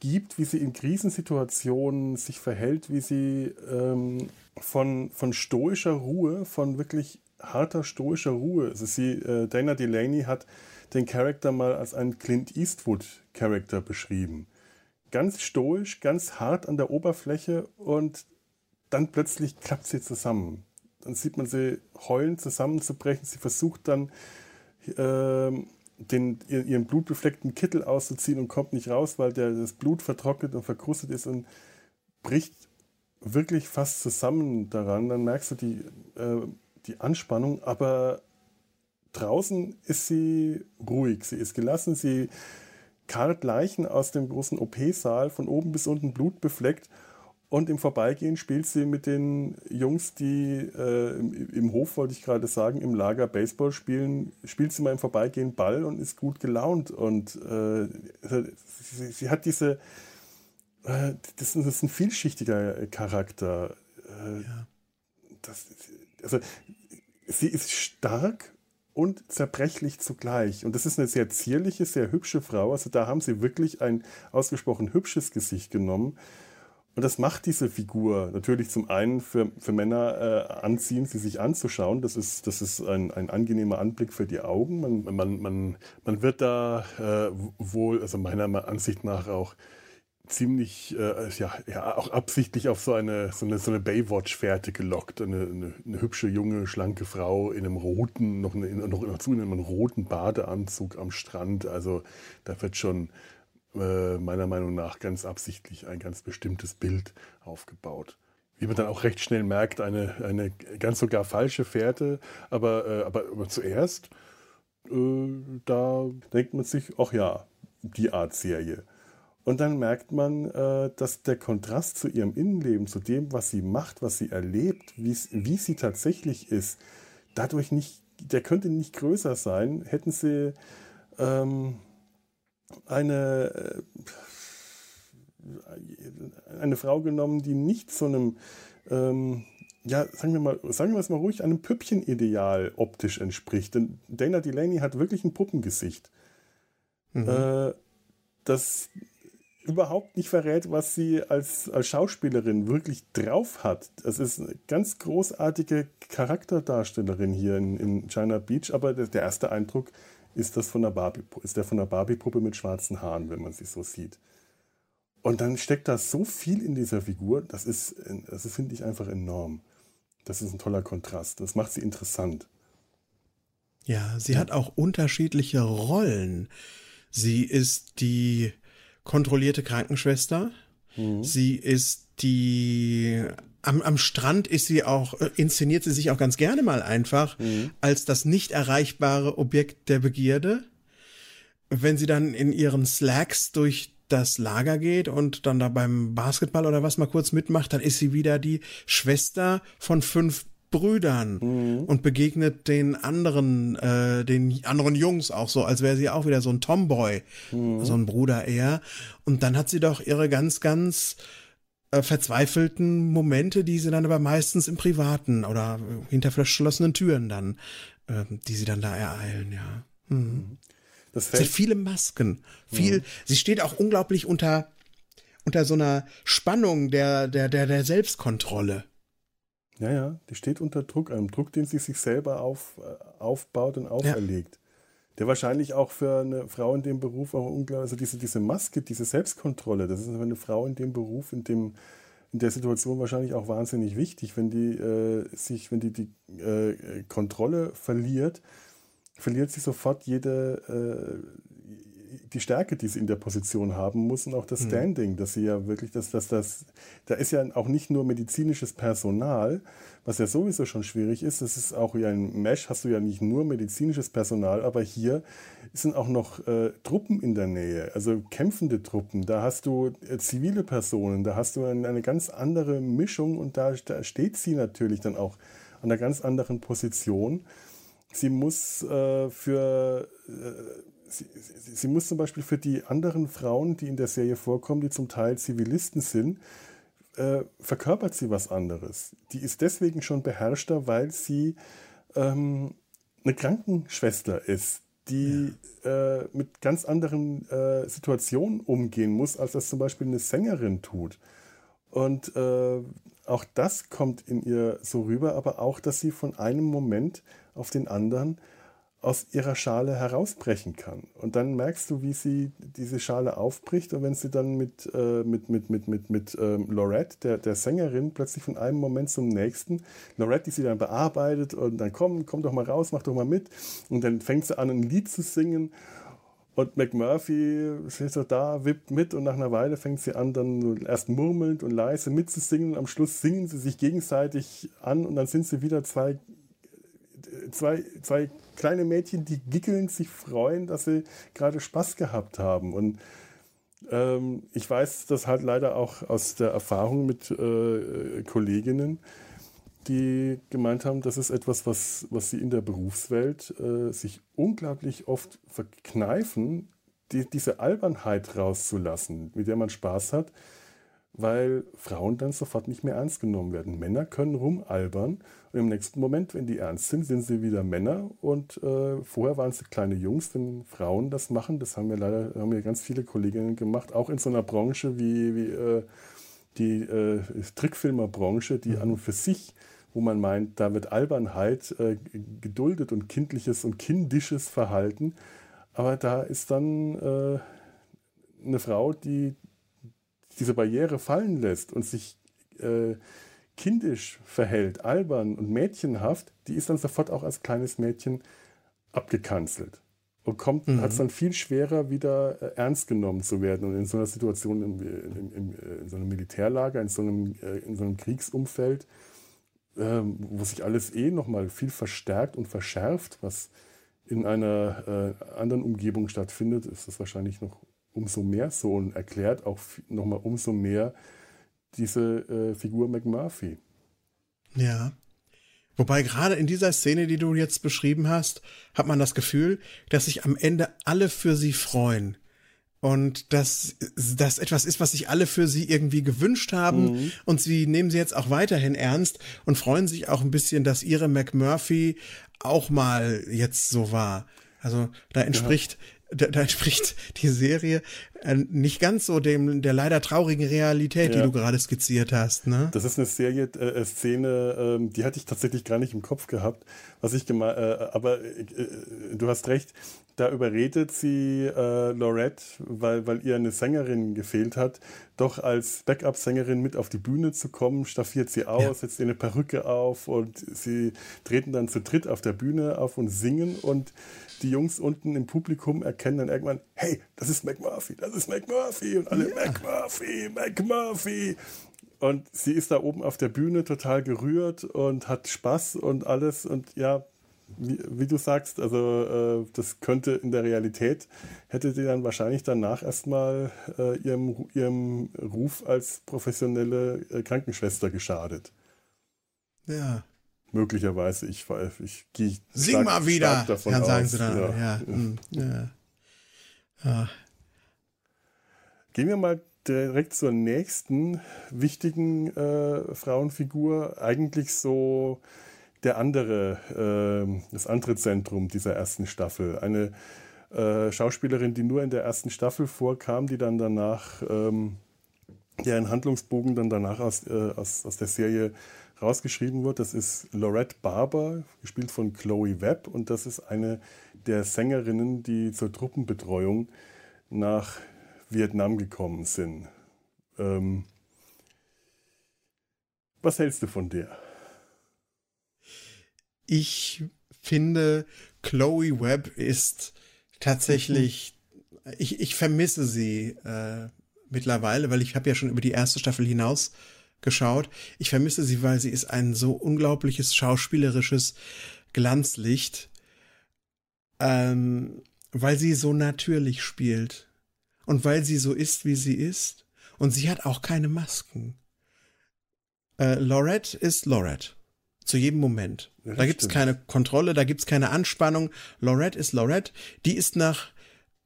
gibt, wie sie in Krisensituationen sich verhält, wie sie ähm, von, von stoischer Ruhe, von wirklich harter stoischer Ruhe, also sie, äh, Dana Delaney hat den Charakter mal als einen Clint Eastwood Charakter beschrieben. Ganz stoisch, ganz hart an der Oberfläche und dann plötzlich klappt sie zusammen. Dann sieht man sie heulen, zusammenzubrechen. Sie versucht dann ähm, den, ihr- ihren blutbefleckten Kittel auszuziehen und kommt nicht raus, weil der, das Blut vertrocknet und verkrustet ist und bricht wirklich fast zusammen daran. Dann merkst du die, äh, die Anspannung, aber draußen ist sie ruhig, sie ist gelassen, sie karrt Leichen aus dem großen OP-Saal von oben bis unten blutbefleckt und im Vorbeigehen spielt sie mit den Jungs, die äh, im, im Hof, wollte ich gerade sagen, im Lager Baseball spielen, spielt sie mal im Vorbeigehen Ball und ist gut gelaunt. Und äh, sie, sie hat diese, äh, das, ist- das ist ein vielschichtiger Charakter. Äh, das, also, sie ist stark und zerbrechlich zugleich. Und das ist eine sehr zierliche, sehr hübsche Frau. Also da haben sie wirklich ein ausgesprochen hübsches Gesicht genommen. Und das macht diese Figur natürlich zum einen für, für Männer äh, anziehend, sie sich anzuschauen. Das ist, das ist ein, ein angenehmer Anblick für die Augen. Man, man, man, man wird da äh, wohl, also meiner Ansicht nach auch ziemlich, äh, ja, ja, auch absichtlich auf so eine, so eine, so eine Baywatch-Fährte gelockt. Eine, eine, eine, hübsche, junge, schlanke Frau in einem roten, noch, eine, noch dazu in einem roten Badeanzug am Strand. Also da wird schon äh, meiner Meinung nach ganz absichtlich ein ganz bestimmtes Bild aufgebaut. Wie man dann auch recht schnell merkt, eine, eine ganz sogar falsche Fährte, aber, äh, aber, aber zuerst, äh, da denkt man sich, ach ja, die Art Serie. Und dann merkt man, äh, dass der Kontrast zu ihrem Innenleben, zu dem, was sie macht, was sie erlebt, wie sie tatsächlich ist, dadurch nicht, der könnte nicht größer sein, hätten sie ähm, eine, äh, eine Frau genommen, die nicht so einem, ähm, ja, sagen wir mal, sagen wir es mal ruhig, einem Püppchenideal optisch entspricht. Denn Dana Delaney hat wirklich ein Puppengesicht. Mhm. Äh, das überhaupt nicht verrät, was sie als, als Schauspielerin wirklich drauf hat. Es ist eine ganz großartige Charakterdarstellerin hier in, in China Beach, aber der, der erste Eindruck ist das von der Barbie, ist der von der Barbie-Puppe mit schwarzen Haaren, wenn man sie so sieht. Und dann steckt da so viel in dieser Figur, das ist, das finde ich einfach enorm. Das ist ein toller Kontrast. Das macht sie interessant. Ja, sie ja. hat auch unterschiedliche Rollen. Sie ist die kontrollierte Krankenschwester. Mhm. Sie ist die am, am Strand ist sie auch, äh, inszeniert sie sich auch ganz gerne mal einfach mhm. als das nicht erreichbare Objekt der Begierde. Wenn sie dann in ihren Slacks durch das Lager geht und dann da beim Basketball oder was mal kurz mitmacht, dann ist sie wieder die Schwester von fünf Brüdern mhm. und begegnet den anderen, äh, den anderen Jungs auch so, als wäre sie auch wieder so ein Tomboy, mhm. so ein Bruder eher. Und dann hat sie doch ihre ganz, ganz äh, verzweifelten Momente, die sie dann aber meistens im Privaten oder hinter verschlossenen Türen dann, äh, die sie dann da ereilen, ja. Mhm. mhm. Das sie hat viele Masken, viel. Mhm. Sie steht auch unglaublich unter unter so einer Spannung der der der der Selbstkontrolle. Ja, ja, die steht unter Druck, einem Druck, den sie sich selber auf, äh, aufbaut und auferlegt. Ja. Der wahrscheinlich auch für eine Frau in dem Beruf auch unglaublich, also diese, diese Maske, diese Selbstkontrolle, das ist für eine Frau in dem Beruf, in dem, in der Situation wahrscheinlich auch wahnsinnig wichtig, wenn die äh, sich, wenn die die äh, Kontrolle verliert, verliert sie sofort jede, äh, die Stärke, die sie in der Position haben muss und auch das mhm. Standing, dass sie ja wirklich, dass, dass das, da ist ja auch nicht nur medizinisches Personal, was ja sowieso schon schwierig ist, das ist auch ja ein Mesh, hast du ja nicht nur medizinisches Personal, aber hier sind auch noch äh, Truppen in der Nähe, also kämpfende Truppen, da hast du äh, zivile Personen, da hast du eine, eine ganz andere Mischung und da, da steht sie natürlich dann auch an einer ganz anderen Position. Sie muss äh, für äh, sie, sie, sie, muss zum Beispiel für die anderen Frauen, die in der Serie vorkommen, die zum Teil Zivilisten sind, äh, verkörpert sie was anderes. Die ist deswegen schon beherrschter, weil sie ähm, eine Krankenschwester ist, die ja. äh, mit ganz anderen äh, Situationen umgehen muss, als das zum Beispiel eine Sängerin tut. Und äh, auch das kommt in ihr so rüber, aber auch, dass sie von einem Moment auf den anderen aus ihrer Schale herausbrechen kann. Und dann merkst du, wie sie diese Schale aufbricht und wenn sie dann mit, äh, mit, mit, mit, mit, mit ähm, Lorette, der, der Sängerin, plötzlich von einem Moment zum nächsten, Lorette, die sie dann bearbeitet und dann komm, komm doch mal raus, mach doch mal mit. Und dann fängt sie an, ein Lied zu singen und McMurphy steht so da, wippt mit und nach einer Weile fängt sie an, dann erst murmelnd und leise mitzusingen. Am Schluss singen sie sich gegenseitig an und dann sind sie wieder zwei zwei, zwei kleine Mädchen, die gickelnd sich freuen, dass sie gerade Spaß gehabt haben. Und ähm, ich weiß das halt leider auch aus der Erfahrung mit äh, Kolleginnen, die gemeint haben, das ist etwas, was, was sie in der Berufswelt äh, sich unglaublich oft verkneifen, die, diese Albernheit rauszulassen, mit der man Spaß hat, weil Frauen dann sofort nicht mehr ernst genommen werden. Männer können rumalbern und im nächsten Moment, wenn die ernst sind, sind sie wieder Männer und äh, vorher waren sie kleine Jungs. Wenn Frauen das machen, das haben wir leider haben wir ganz viele Kolleginnen gemacht, auch in so einer Branche wie, wie äh, die äh, Trickfilmerbranche, die mhm. an und für sich wo man meint, da wird Albernheit äh, geduldet und kindliches und kindisches Verhalten. Aber da ist dann äh, eine Frau, die diese Barriere fallen lässt und sich äh, kindisch verhält, albern und mädchenhaft, die ist dann sofort auch als kleines Mädchen abgekanzelt und kommt, mhm. hat es dann viel schwerer, wieder äh, ernst genommen zu werden. Und in so einer Situation, im, im, im, äh, in so einem Militärlager, in so einem, äh, in so einem Kriegsumfeld, ähm, wo sich alles eh nochmal viel verstärkt und verschärft, was in einer äh, anderen Umgebung stattfindet, ist das wahrscheinlich noch umso mehr so und erklärt auch nochmal umso mehr diese äh, Figur McMurphy. Ja. Wobei gerade in dieser Szene, die du jetzt beschrieben hast, hat man das Gefühl, dass sich am Ende alle für sie freuen. Und dass das etwas ist, was sich alle für sie irgendwie gewünscht haben. Mhm. Und sie nehmen sie jetzt auch weiterhin ernst und freuen sich auch ein bisschen, dass ihre McMurphy auch mal jetzt so war. Also da entspricht da, da entspricht die Serie äh, nicht ganz so dem der leider traurigen Realität, ja. die du gerade skizziert hast. Ne? Das ist eine Serie, äh, äh Szene, äh, die hatte ich tatsächlich gar nicht im Kopf gehabt, was ich gemeint, äh, aber äh, du hast recht. Da überredet sie Lorette, weil, weil ihr eine Sängerin gefehlt hat, doch als Backup-Sängerin mit auf die Bühne zu kommen, staffiert sie aus, ja. setzt ihr eine Perücke auf und sie treten dann zu dritt auf der Bühne auf und singen und die Jungs unten im Publikum erkennen dann irgendwann, hey, das ist McMurphy, das ist McMurphy und alle ja. McMurphy, McMurphy. Und sie ist da oben auf der Bühne total gerührt und hat Spaß und alles. Und ja, wie, wie du sagst, also äh, das könnte in der Realität, hätte sie dann wahrscheinlich danach erstmal äh, ihrem, ihrem Ruf als professionelle äh, Krankenschwester geschadet. Ja möglicherweise. Ich, ich gehe Sing stark, mal wieder, davon ja, sagen aus. sie dann. Ja. Ja. Hm, ja. ja. Gehen wir mal direkt zur nächsten wichtigen äh, Frauenfigur. Eigentlich so der andere, äh, das andere Zentrum dieser ersten Staffel. Eine äh, Schauspielerin, die nur in der ersten Staffel vorkam, die dann danach, ähm, deren Handlungsbogen dann danach aus, äh, aus, aus der Serie rausgeschrieben wird. Das ist Lorette Barber, gespielt von Chloe Webb. Und das ist eine der Sängerinnen, die zur Truppenbetreuung nach Vietnam gekommen sind. Ähm, was hältst du von der? Ich finde, Chloe Webb ist tatsächlich, ich, ich vermisse sie äh, mittlerweile, weil ich habe ja schon über die erste Staffel hinaus geschaut. Ich vermisse sie, weil sie ist ein so unglaubliches schauspielerisches Glanzlicht, ähm, weil sie so natürlich spielt und weil sie so ist, wie sie ist. Und sie hat auch keine Masken. Äh, Lorette ist Lorette. Zu jedem Moment. Ja, da gibt es keine Kontrolle, da gibt es keine Anspannung. Lorette ist Lorette. Die ist nach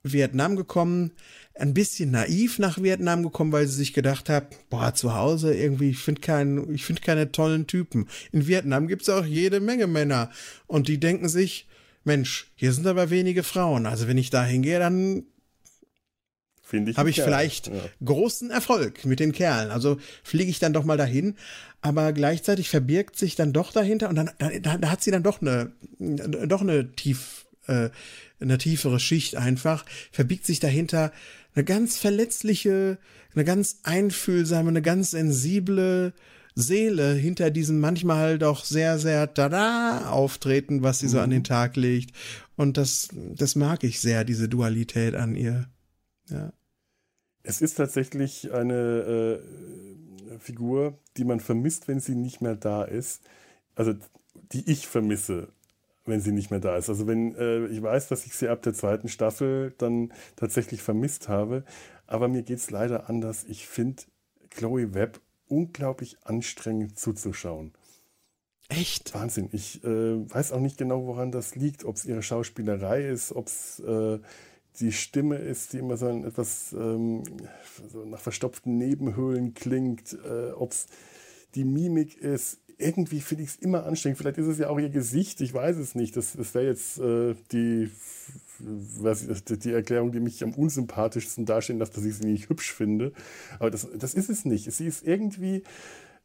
Vietnam gekommen, ein bisschen naiv nach Vietnam gekommen, weil sie sich gedacht hat, boah, zu Hause irgendwie, ich finde keinen, ich finde keine tollen Typen. In Vietnam gibt's auch jede Menge Männer. Und die denken sich, Mensch, hier sind aber wenige Frauen. Also wenn ich da hingehe, dann ich habe ich vielleicht ja. großen Erfolg mit den Kerlen. Also fliege ich dann doch mal dahin. Aber gleichzeitig verbirgt sich dann doch dahinter und dann da, da hat sie dann doch eine doch eine tief äh, eine tiefere Schicht einfach, verbiegt sich dahinter eine ganz verletzliche, eine ganz einfühlsame, eine ganz sensible Seele hinter diesem manchmal doch sehr, sehr tada auftreten, was sie so an den mhm. Tag legt. Und das, das mag ich sehr, diese Dualität an ihr. Ja. Es ist tatsächlich eine äh, Figur, die man vermisst, wenn sie nicht mehr da ist. Also die ich vermisse wenn sie nicht mehr da ist. Also wenn äh, ich weiß, dass ich sie ab der zweiten Staffel dann tatsächlich vermisst habe, aber mir geht es leider anders. Ich finde Chloe Webb unglaublich anstrengend zuzuschauen. Echt? Wahnsinn. Ich äh, weiß auch nicht genau, woran das liegt, ob es ihre Schauspielerei ist, ob es äh, die Stimme ist, die immer so ein etwas ähm, so nach verstopften Nebenhöhlen klingt, äh, ob es die Mimik ist irgendwie finde ich es immer anstrengend. Vielleicht ist es ja auch ihr Gesicht, ich weiß es nicht. Das, das wäre jetzt äh, die, was, die Erklärung, die mich am unsympathischsten darstellen lässt, dass ich sie nicht hübsch finde. Aber das, das ist es nicht. Sie ist irgendwie,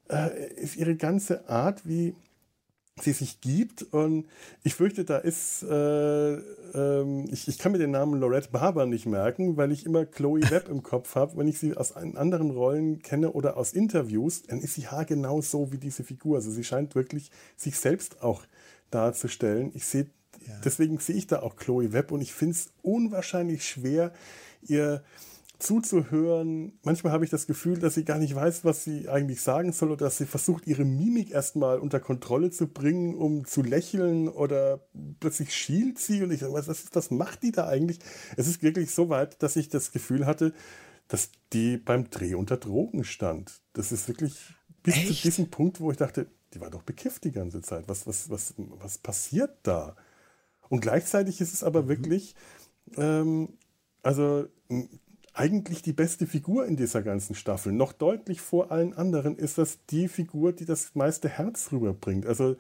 äh, ist ihre ganze Art, wie, sie sich gibt. Und ich fürchte, da ist, äh, äh, ich, ich kann mir den Namen Lorette Barber nicht merken, weil ich immer Chloe Webb im Kopf habe. Wenn ich sie aus anderen Rollen kenne oder aus Interviews, dann ist sie haargenau so wie diese Figur. Also sie scheint wirklich sich selbst auch darzustellen. Ich sehe, ja. deswegen sehe ich da auch Chloe Webb und ich finde es unwahrscheinlich schwer, ihr zuzuhören. Manchmal habe ich das Gefühl, dass sie gar nicht weiß, was sie eigentlich sagen soll oder dass sie versucht, ihre Mimik erstmal unter Kontrolle zu bringen, um zu lächeln oder plötzlich schielt sie und ich sage, was, ist, was macht die da eigentlich? Es ist wirklich so weit, dass ich das Gefühl hatte, dass die beim Dreh unter Drogen stand. Das ist wirklich bis Echt? zu diesem Punkt, wo ich dachte, die war doch bekifft die ganze Zeit. Was, was, was, was passiert da? Und gleichzeitig ist es aber mhm. wirklich, ähm, also eigentlich die beste Figur in dieser ganzen Staffel. Noch deutlich vor allen anderen ist das die Figur, die das meiste Herz rüberbringt. Also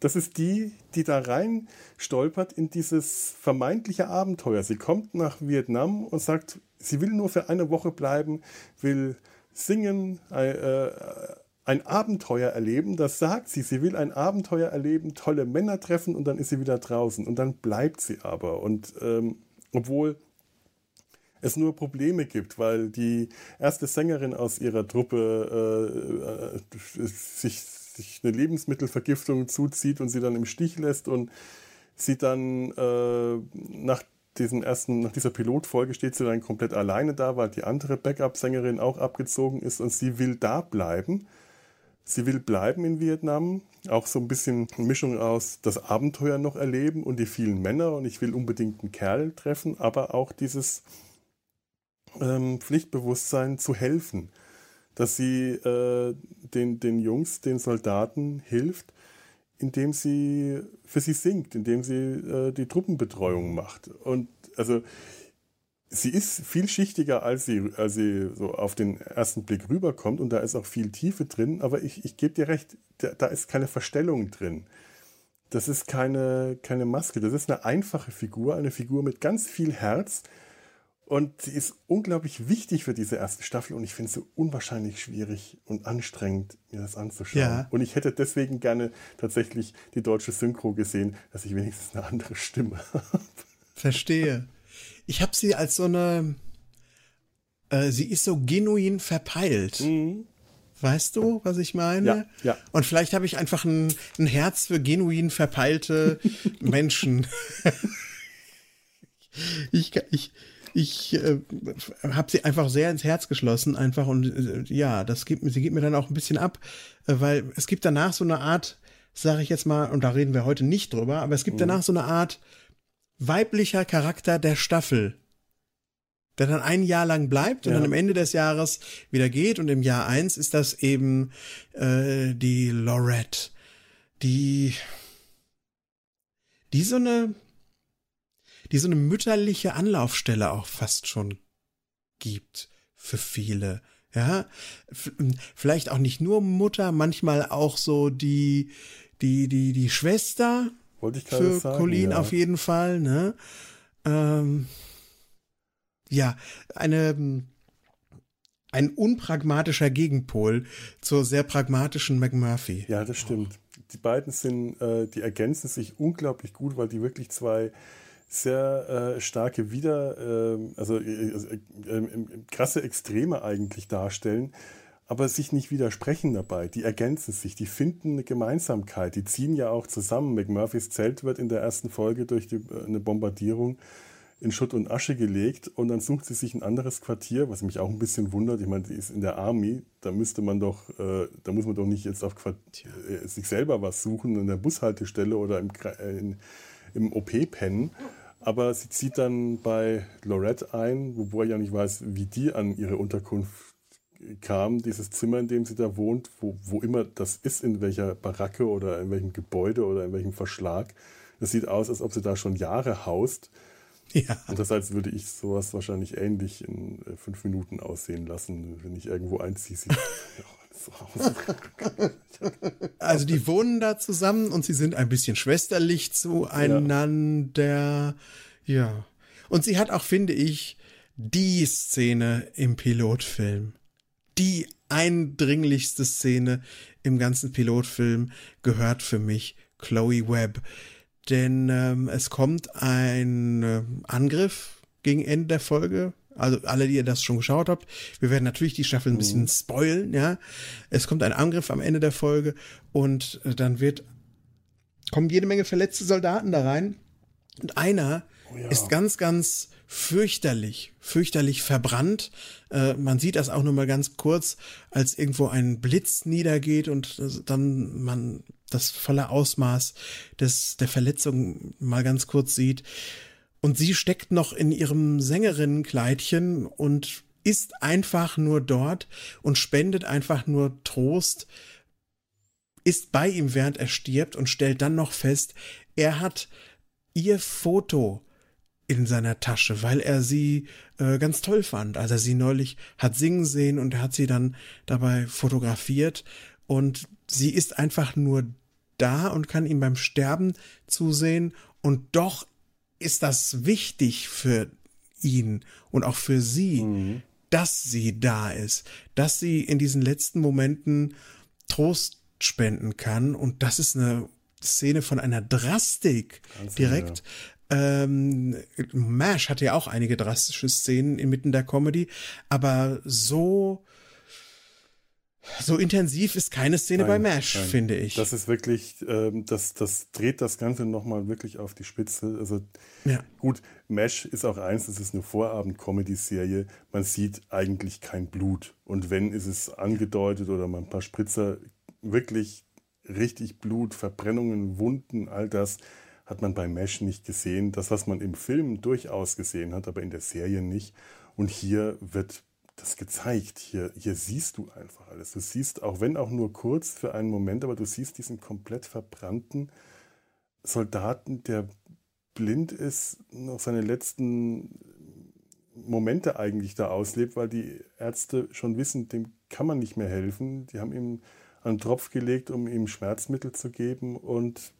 das ist die, die da rein stolpert in dieses vermeintliche Abenteuer. Sie kommt nach Vietnam und sagt, sie will nur für eine Woche bleiben, will singen, äh, ein Abenteuer erleben. Das sagt sie. Sie will ein Abenteuer erleben, tolle Männer treffen und dann ist sie wieder draußen. Und dann bleibt sie aber. Und ähm, obwohl es nur Probleme gibt, weil die erste Sängerin aus ihrer Truppe äh, äh, sich, sich eine Lebensmittelvergiftung zuzieht und sie dann im Stich lässt und sie dann äh, nach diesem ersten, nach dieser Pilotfolge steht sie dann komplett alleine da, weil die andere Backup-Sängerin auch abgezogen ist und sie will da bleiben. Sie will bleiben in Vietnam, auch so ein bisschen Mischung aus das Abenteuer noch erleben und die vielen Männer und ich will unbedingt einen Kerl treffen, aber auch dieses ähm, Pflichtbewusstsein zu helfen, dass sie äh, den, den Jungs, den Soldaten hilft, indem sie für sie singt, indem sie äh, die Truppenbetreuung macht. Und also sie ist vielschichtiger, als sie, als sie so auf den ersten Blick rüberkommt und da ist auch viel Tiefe drin, aber ich, ich gebe dir recht, da, da ist keine Verstellung drin. Das ist keine, keine Maske, das ist eine einfache Figur, eine Figur mit ganz viel Herz, und sie ist unglaublich wichtig für diese erste Staffel und ich finde es so unwahrscheinlich schwierig und anstrengend, mir das anzuschauen. Ja. Und ich hätte deswegen gerne tatsächlich die deutsche Synchro gesehen, dass ich wenigstens eine andere Stimme habe. Verstehe. Ich habe sie als so eine, äh, sie ist so genuin verpeilt. Mhm. Weißt du, was ich meine? Ja, ja. Und vielleicht habe ich einfach ein, ein Herz für genuin verpeilte Menschen. ich, ich, ich äh, habe sie einfach sehr ins Herz geschlossen, einfach und äh, ja, das gibt mir, sie gibt mir dann auch ein bisschen ab, äh, weil es gibt danach so eine Art, sage ich jetzt mal, und da reden wir heute nicht drüber, aber es gibt mhm. danach so eine Art weiblicher Charakter der Staffel, der dann ein Jahr lang bleibt und ja. dann am Ende des Jahres wieder geht und im Jahr eins ist das eben äh, die Lorette, die die so eine die so eine mütterliche Anlaufstelle auch fast schon gibt für viele. Ja, vielleicht auch nicht nur Mutter, manchmal auch so die, die, die, die Schwester. Wollte ich für sagen, Colleen ja. auf jeden Fall, ne? Ähm, ja, eine, ein unpragmatischer Gegenpol zur sehr pragmatischen McMurphy. Ja, das stimmt. Die beiden sind, äh, die ergänzen sich unglaublich gut, weil die wirklich zwei sehr äh, starke Wieder, ähm, also, äh, also äh, krasse Extreme eigentlich darstellen, aber sich nicht widersprechen dabei. Die ergänzen sich, die finden eine Gemeinsamkeit, die ziehen ja auch zusammen. McMurphys Zelt wird in der ersten Folge durch die, äh, eine Bombardierung in Schutt und Asche gelegt und dann sucht sie sich ein anderes Quartier, was mich auch ein bisschen wundert. Ich meine, die ist in der Army, da müsste man doch, äh, da muss man doch nicht jetzt auf Quartier, äh, sich selber was suchen in der Bushaltestelle oder im, äh, in, im OP pennen. Aber sie zieht dann bei Lorette ein, wobei ich ja nicht weiß, wie die an ihre Unterkunft kam, dieses Zimmer, in dem sie da wohnt, wo, wo immer das ist, in welcher Baracke oder in welchem Gebäude oder in welchem Verschlag. Es sieht aus, als ob sie da schon Jahre haust. Ja. Und das heißt, würde ich sowas wahrscheinlich ähnlich in äh, fünf Minuten aussehen lassen, wenn ich irgendwo einziehe. also die wohnen da zusammen und sie sind ein bisschen schwesterlich zueinander. Ja. ja. Und sie hat auch, finde ich, die Szene im Pilotfilm. die eindringlichste Szene im ganzen Pilotfilm gehört für mich Chloe Webb. Denn ähm, es kommt ein äh, Angriff gegen Ende der Folge. Also alle, die ihr das schon geschaut habt, wir werden natürlich die Staffel ein bisschen mhm. spoilen, ja. Es kommt ein Angriff am Ende der Folge und äh, dann wird kommen jede Menge verletzte Soldaten da rein und einer oh ja. ist ganz, ganz fürchterlich, fürchterlich verbrannt. Äh, man sieht das auch nur mal ganz kurz, als irgendwo ein Blitz niedergeht und dann man das volle Ausmaß des, der Verletzung mal ganz kurz sieht. Und sie steckt noch in ihrem Sängerinnenkleidchen und ist einfach nur dort und spendet einfach nur Trost, ist bei ihm, während er stirbt und stellt dann noch fest, er hat ihr Foto in seiner Tasche, weil er sie äh, ganz toll fand, als er sie neulich hat singen sehen und er hat sie dann dabei fotografiert und sie ist einfach nur da und kann ihm beim Sterben zusehen und doch ist das wichtig für ihn und auch für sie, mhm. dass sie da ist, dass sie in diesen letzten Momenten Trost spenden kann und das ist eine Szene von einer Drastik Ganz direkt. Ähm, MASH hatte ja auch einige drastische Szenen inmitten der Comedy, aber so so intensiv ist keine Szene nein, bei MASH, nein. finde ich. Das ist wirklich, ähm, das, das dreht das Ganze nochmal wirklich auf die Spitze. Also ja. gut, MASH ist auch eins, das ist eine Vorabend-Comedy-Serie. Man sieht eigentlich kein Blut. Und wenn, ist es angedeutet oder mal ein paar Spritzer. Wirklich richtig Blut, Verbrennungen, Wunden, all das hat man bei Mesh nicht gesehen. Das, was man im Film durchaus gesehen hat, aber in der Serie nicht. Und hier wird das gezeigt. Hier, hier siehst du einfach alles. Du siehst, auch wenn auch nur kurz für einen Moment, aber du siehst diesen komplett verbrannten Soldaten, der blind ist, noch seine letzten Momente eigentlich da auslebt, weil die Ärzte schon wissen, dem kann man nicht mehr helfen. Die haben ihm einen Tropf gelegt, um ihm Schmerzmittel zu geben und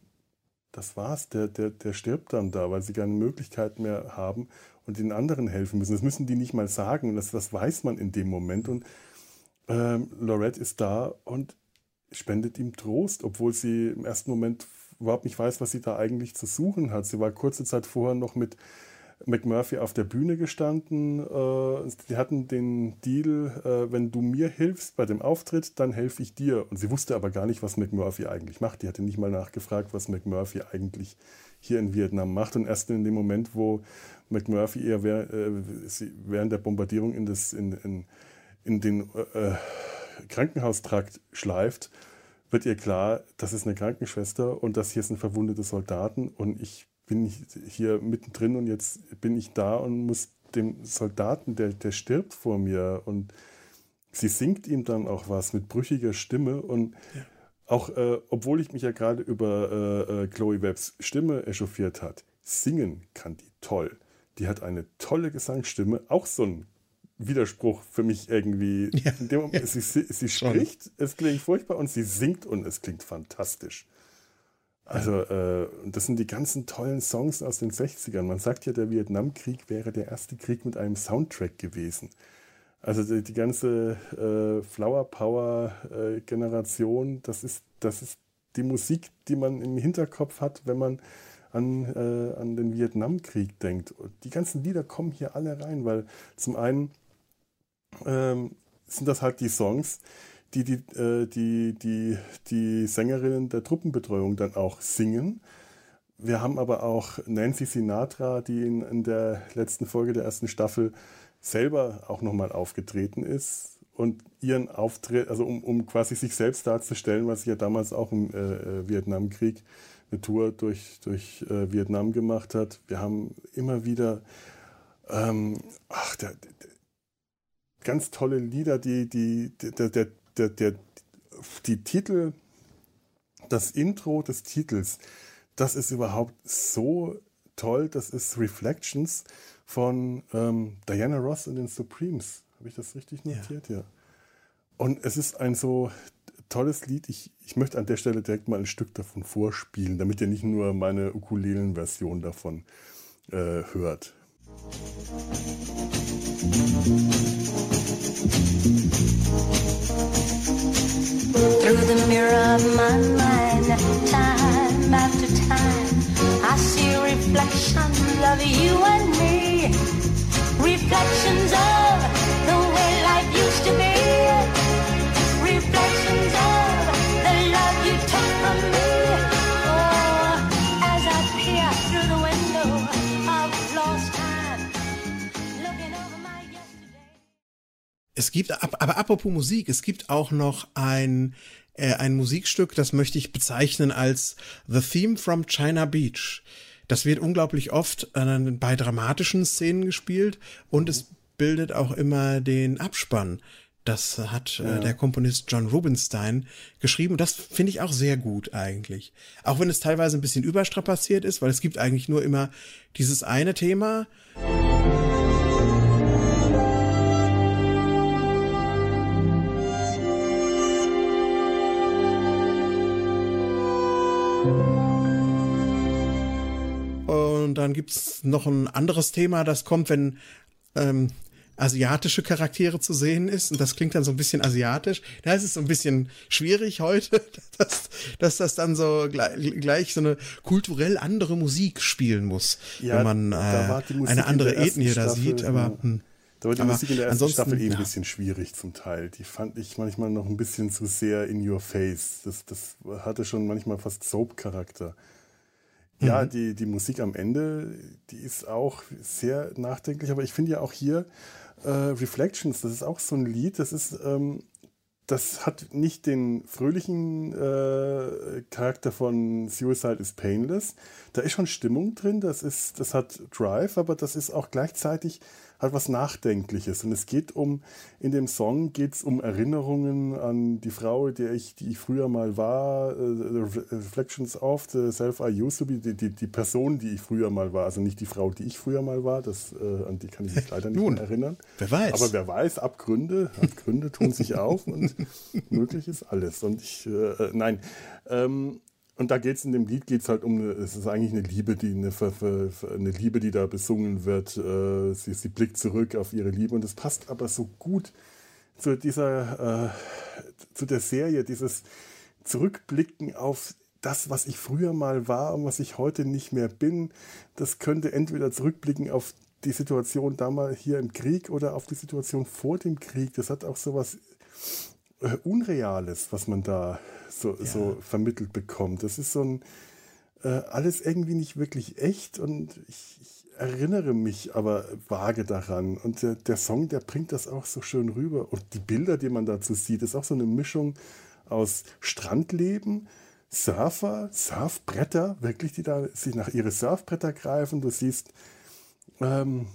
das war's. Der, der, der stirbt dann da, weil sie keine Möglichkeit mehr haben und den anderen helfen müssen. Das müssen die nicht mal sagen. Das, das weiß man in dem Moment. Und ähm, Lorette ist da und spendet ihm Trost, obwohl sie im ersten Moment überhaupt nicht weiß, was sie da eigentlich zu suchen hat. Sie war kurze Zeit vorher noch mit McMurphy auf der Bühne gestanden. Äh, hatten den Deal, äh, wenn du mir hilfst bei dem Auftritt, dann helfe ich dir. Und sie wusste aber gar nicht, was McMurphy eigentlich macht. Die hatte nicht mal nachgefragt, was McMurphy eigentlich hier in Vietnam macht. Und erst in dem Moment, wo McMurphy eher äh, während der Bombardierung in, das, in, in, in den äh, Krankenhaustrakt schleift, wird ihr klar, das ist eine Krankenschwester und das hier sind verwundete Soldaten und ich bin hier mittendrin und jetzt bin ich da und muss dem Soldaten, der, der stirbt vor mir und sie singt ihm dann auch was mit brüchiger Stimme und ja. auch, äh, obwohl ich mich ja gerade über äh, äh, Chloe Webbs Stimme echauffiert hat, singen kann die toll. Die hat eine tolle Gesangsstimme, auch so ein Widerspruch für mich irgendwie. Ja. Moment, sie, sie spricht, es klingt furchtbar und sie singt und es klingt fantastisch. Also, äh, das sind die ganzen tollen Songs aus den 60ern. Man sagt ja, der Vietnamkrieg wäre der erste Krieg mit einem Soundtrack gewesen. Also die, die ganze äh, Flower Power äh, Generation, das ist, das ist die Musik, die man im Hinterkopf hat, wenn man an, äh, an den Vietnamkrieg denkt. Die ganzen Lieder kommen hier alle rein, weil zum einen ähm, sind das halt die Songs, die die, äh, die, die, die Sängerinnen der Truppenbetreuung dann auch singen. Wir haben aber auch Nancy Sinatra, die in, in der letzten Folge der ersten Staffel selber auch nochmal aufgetreten ist und ihren Auftritt, also um, um quasi sich selbst darzustellen, was sie ja damals auch im äh, äh Vietnamkrieg eine Tour durch, durch äh, Vietnam gemacht hat. Wir haben immer wieder ähm, ach, der, der, ganz tolle Lieder, die, die, der, der, der, der, die Titel, das Intro des Titels, das ist überhaupt so toll. Das ist Reflections von ähm, Diana Ross und den Supremes. Habe ich das richtig notiert? Ja. ja. Und es ist ein so tolles Lied. Ich, ich möchte an der Stelle direkt mal ein Stück davon vorspielen, damit ihr nicht nur meine Ukulelen-Version davon äh, hört. Through the mirror of my mind, time after time, I see reflections of you and me, reflections of the way life used to be, Es gibt, aber apropos Musik, es gibt auch noch ein, äh, ein Musikstück, das möchte ich bezeichnen als The Theme from China Beach. Das wird unglaublich oft äh, bei dramatischen Szenen gespielt und es bildet auch immer den Abspann. Das hat äh, der Komponist John Rubinstein geschrieben. Das finde ich auch sehr gut eigentlich. Auch wenn es teilweise ein bisschen überstrapaziert ist, weil es gibt eigentlich nur immer dieses eine Thema. Und dann gibt's noch ein anderes Thema, das kommt, wenn ähm, asiatische Charaktere zu sehen ist. Und das klingt dann so ein bisschen asiatisch. Da ist es so ein bisschen schwierig heute, dass, dass das dann so gleich, gleich so eine kulturell andere Musik spielen muss, Ja, wenn man da äh, eine in andere Ethnie da Staffel, sieht. Aber, hm. Da war die Aber Musik in der ersten Staffel eh ein ja. bisschen schwierig zum Teil. Die fand ich manchmal noch ein bisschen zu sehr in your face. Das, das hatte schon manchmal fast Soap-Charakter. Ja, Mhm. die, die Musik am Ende, die ist auch sehr nachdenklich, aber ich finde ja auch hier äh, Reflections, das ist auch so ein Lied, das ist, ähm, das hat nicht den fröhlichen äh, Charakter von Suicide is Painless. Da ist schon Stimmung drin, das, ist, das hat Drive, aber das ist auch gleichzeitig halt was Nachdenkliches. Und es geht um, in dem Song geht es um Erinnerungen an die Frau, der ich, die ich früher mal war, äh, Re- Reflections of the Self I used to be, die, die, die Person, die ich früher mal war, also nicht die Frau, die ich früher mal war, das, äh, an die kann ich mich leider nicht Nun, mehr erinnern. wer weiß. Aber wer weiß, Abgründe, Abgründe tun sich auf und möglich ist alles. Und ich, äh, äh, nein, ähm, und da geht es in dem Lied geht's halt um, eine, es ist eigentlich eine Liebe, die eine, eine Liebe, die da besungen wird. Äh, sie, sie blickt zurück auf ihre Liebe und es passt aber so gut zu dieser, äh, zu der Serie, dieses Zurückblicken auf das, was ich früher mal war und was ich heute nicht mehr bin. Das könnte entweder zurückblicken auf die Situation damals hier im Krieg oder auf die Situation vor dem Krieg. Das hat auch so was äh, Unreales, was man da so, so vermittelt bekommt. Das ist so ein äh, alles irgendwie nicht wirklich echt und ich, ich erinnere mich aber vage daran. Und der, der Song, der bringt das auch so schön rüber. Und die Bilder, die man dazu sieht, ist auch so eine Mischung aus Strandleben, Surfer, Surfbretter, wirklich, die da sich nach ihre Surfbretter greifen. Du siehst ähm,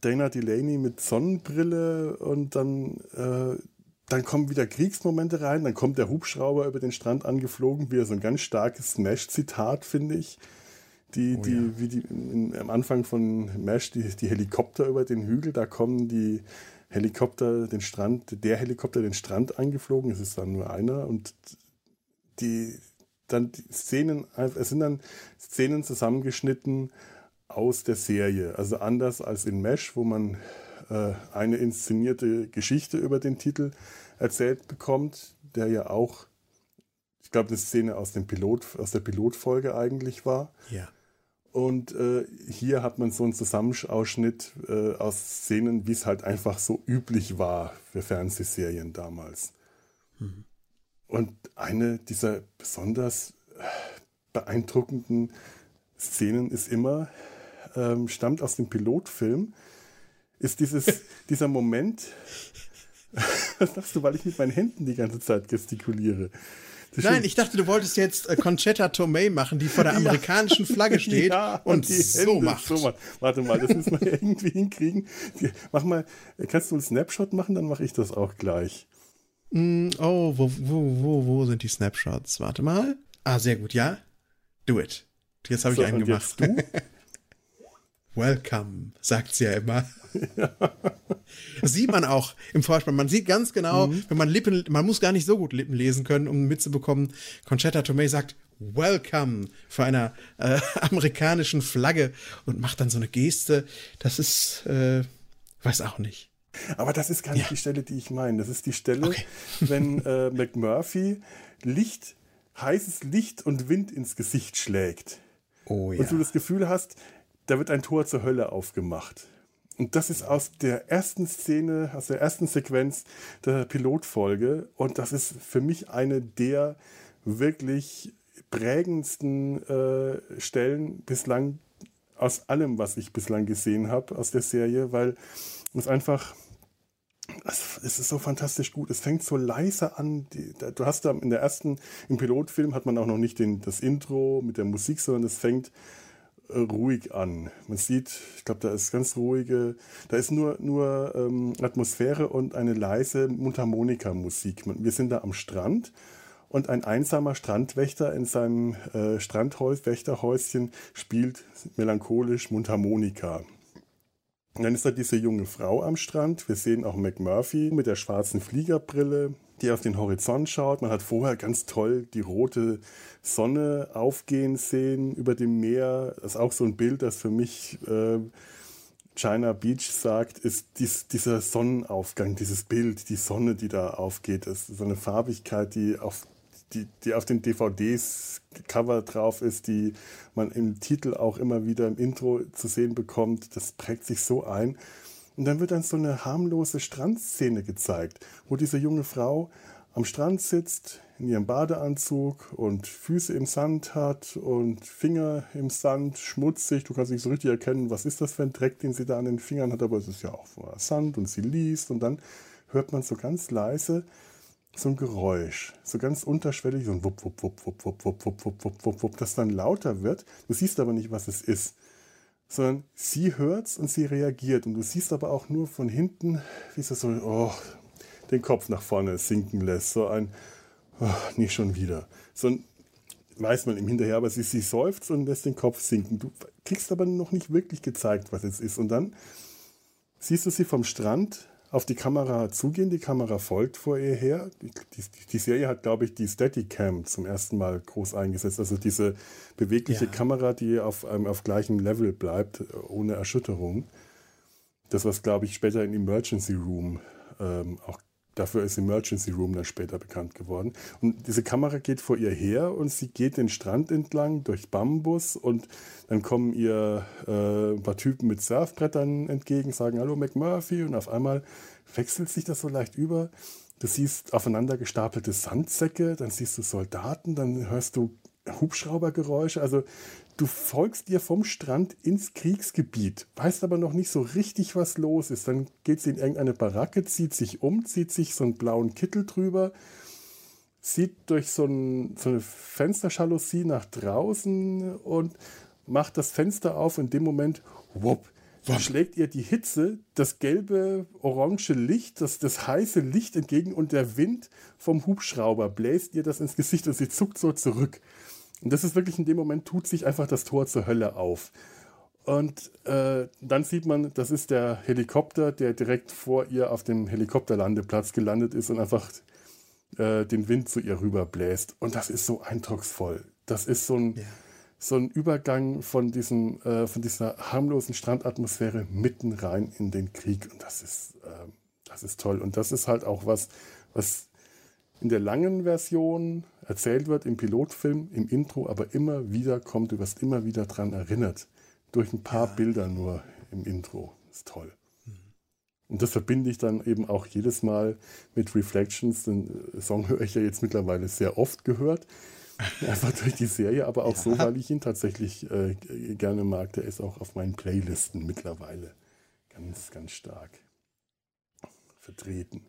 Dana Delaney mit Sonnenbrille und dann, äh, dann kommen wieder Kriegsmomente rein, dann kommt der Hubschrauber über den Strand angeflogen, wieder so ein ganz starkes Smash-Zitat, finde ich. Die, Oh die, ja. wie die in, am Anfang von Mesh, die, die Helikopter über den Hügel, da kommen die Helikopter den Strand, der Helikopter den Strand angeflogen, es ist dann nur einer und die dann die Szenen, es sind dann Szenen zusammengeschnitten aus der Serie. Also anders als in Mesh, wo man äh, eine inszenierte Geschichte über den Titel erzählt bekommt, der ja auch, ich glaube, eine Szene aus, dem Pilot, aus der Pilotfolge eigentlich war. Ja. Und äh, hier hat man so einen Zusammenausschnitt äh, aus Szenen, wie es halt einfach so üblich war für Fernsehserien damals. Und eine dieser besonders äh, beeindruckenden Szenen ist immer, ähm, stammt aus dem Pilotfilm, ist dieses, dieser Moment, was sagst du, weil ich mit meinen Händen die ganze Zeit gestikuliere. Das Nein, ich dachte, du wolltest jetzt äh, Conchetta Tomei machen, die vor der amerikanischen Flagge steht Ja, und, die so macht. So macht. Warte mal, das müssen wir irgendwie hinkriegen. Mach mal, kannst du einen Snapshot machen, dann mache ich das auch gleich. Oh, wo, wo, wo, wo sind die Snapshots? Warte mal. Ah, sehr gut, ja. Do it. Jetzt habe ich So, einen und gemacht. jetzt du? Welcome, sagt sie ja immer. Das sieht man auch im Vorspann. Man sieht ganz genau, Mhm. wenn man Lippen, man muss gar nicht so gut Lippen lesen können, um mitzubekommen, Conchetta Tomei sagt Welcome vor einer äh, amerikanischen Flagge und macht dann so eine Geste. Das ist, äh, weiß auch nicht. Aber das ist gar nicht Ja. die Stelle, die ich meine. Das ist die Stelle, Okay. wenn äh, McMurphy Licht, heißes Licht und Wind ins Gesicht schlägt. Oh ja. Und du das Gefühl hast, da wird ein Tor zur Hölle aufgemacht. Und das ist aus der ersten Szene, aus der ersten Sequenz der Pilotfolge. Und das ist für mich eine der wirklich prägendsten äh, Stellen bislang aus allem, was ich bislang gesehen habe aus der Serie, weil es einfach es ist so fantastisch gut. Es fängt so leise an. Du hast da in der ersten, im Pilotfilm hat man auch noch nicht den, das Intro mit der Musik, sondern es fängt ruhig an. Man sieht, ich glaube, da ist ganz ruhige, da ist nur, nur ähm, Atmosphäre und eine leise Mundharmonika-Musik. Wir sind da am Strand und ein einsamer Strandwächter in seinem äh, Strandwächterhäuschen spielt melancholisch Mundharmonika. Und dann ist da diese junge Frau am Strand. Wir sehen auch McMurphy mit der schwarzen Fliegerbrille, die auf den Horizont schaut. Man hat vorher ganz toll die rote Sonne aufgehen sehen über dem Meer. Das ist auch so ein Bild, das für mich äh, China Beach sagt, ist dies, dieser Sonnenaufgang, dieses Bild, die Sonne, die da aufgeht. Das ist so eine Farbigkeit, die auf, die, die auf den DVDs Cover drauf ist, die man im Titel auch immer wieder im Intro zu sehen bekommt. Das prägt sich so ein. Und dann wird dann so eine harmlose Strandszene gezeigt, wo diese junge Frau am Strand sitzt, in ihrem Badeanzug und Füße im Sand hat und Finger im Sand, schmutzig. Du kannst nicht so richtig erkennen, was ist das für ein Dreck, den sie da an den Fingern hat, aber es ist ja auch Sand und sie liest und dann hört man so ganz leise so ein Geräusch, so ganz unterschwellig, so ein Wupp, Wupp, Wupp, Wupp, Wupp, Wupp, Wupp, Wupp, Wupp, Wupp, Wupp, das dann lauter wird. Du siehst aber nicht, was es ist, sondern sie hört's und sie reagiert und du siehst aber auch nur von hinten, wie sie so oh, den Kopf nach vorne sinken lässt, so ein oh, nicht schon wieder. So ein weiß man im Hinterher, aber sie, sie seufzt und lässt den Kopf sinken. Du kriegst aber noch nicht wirklich gezeigt, was es ist. Und dann siehst du sie vom Strand auf die Kamera zugehen. Die Kamera folgt vor ihr her. Die, die, die Serie hat, glaube ich, die Steadicam zum ersten Mal groß eingesetzt. Also diese bewegliche Ja. Kamera, die auf, ähm, auf gleichem Level bleibt, äh, ohne Erschütterung. Das, was, glaube ich, später in Emergency Room ähm, auch Dafür ist Emergency Room dann später bekannt geworden. Und diese Kamera geht vor ihr her und sie geht den Strand entlang durch Bambus und dann kommen ihr äh, ein paar Typen mit Surfbrettern entgegen, sagen Hallo McMurphy und auf einmal wechselt sich das so leicht über. Du siehst aufeinander gestapelte Sandsäcke, dann siehst du Soldaten, dann hörst du Hubschraubergeräusche. Also du folgst ihr vom Strand ins Kriegsgebiet, weißt aber noch nicht so richtig, was los ist. Dann geht sie in irgendeine Baracke, zieht sich um, zieht sich so einen blauen Kittel drüber, sieht durch so, ein, so eine Fensterjalousie nach draußen und macht das Fenster auf. In dem Moment, wupp, schlägt ihr die Hitze, das gelbe, orange Licht, das, das heiße Licht entgegen und der Wind vom Hubschrauber bläst ihr das ins Gesicht und sie zuckt so zurück. Und das ist wirklich in dem Moment, tut sich einfach das Tor zur Hölle auf. Und äh, dann sieht man, das ist der Helikopter, der direkt vor ihr auf dem Helikopterlandeplatz gelandet ist und einfach äh, den Wind zu ihr rüber bläst. Und das ist so eindrucksvoll. Das ist so ein, Ja. so ein Übergang von, diesem, äh, von dieser harmlosen Strandatmosphäre mitten rein in den Krieg. Und das ist, äh, das ist toll. Und das ist halt auch was, was in der langen Version erzählt wird, im Pilotfilm, im Intro, aber immer wieder kommt, du wirst immer wieder dran erinnert. Durch ein paar Bilder nur im Intro. ist toll. Und das verbinde ich dann eben auch jedes Mal mit Reflections. Den äh, Song höre ich ja jetzt mittlerweile sehr oft gehört. Einfach durch die Serie, aber auch so, weil ich ihn tatsächlich äh, gerne mag. Der ist auch auf meinen Playlisten mittlerweile ganz, ganz stark vertreten.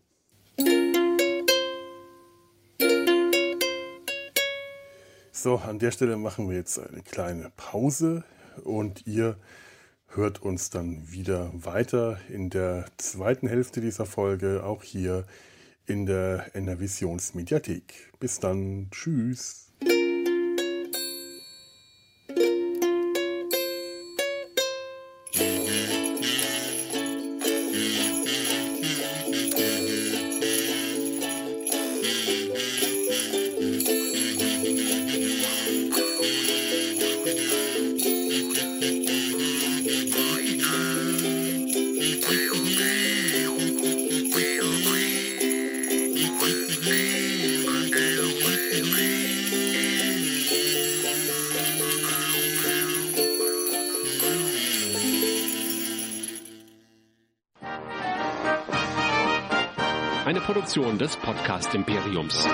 So, an der Stelle machen wir jetzt eine kleine Pause und ihr hört uns dann wieder weiter in der zweiten Hälfte dieser Folge, auch hier in der Enervisions Mediathek. Bis dann, tschüss. Produktion des Podcast Imperiums.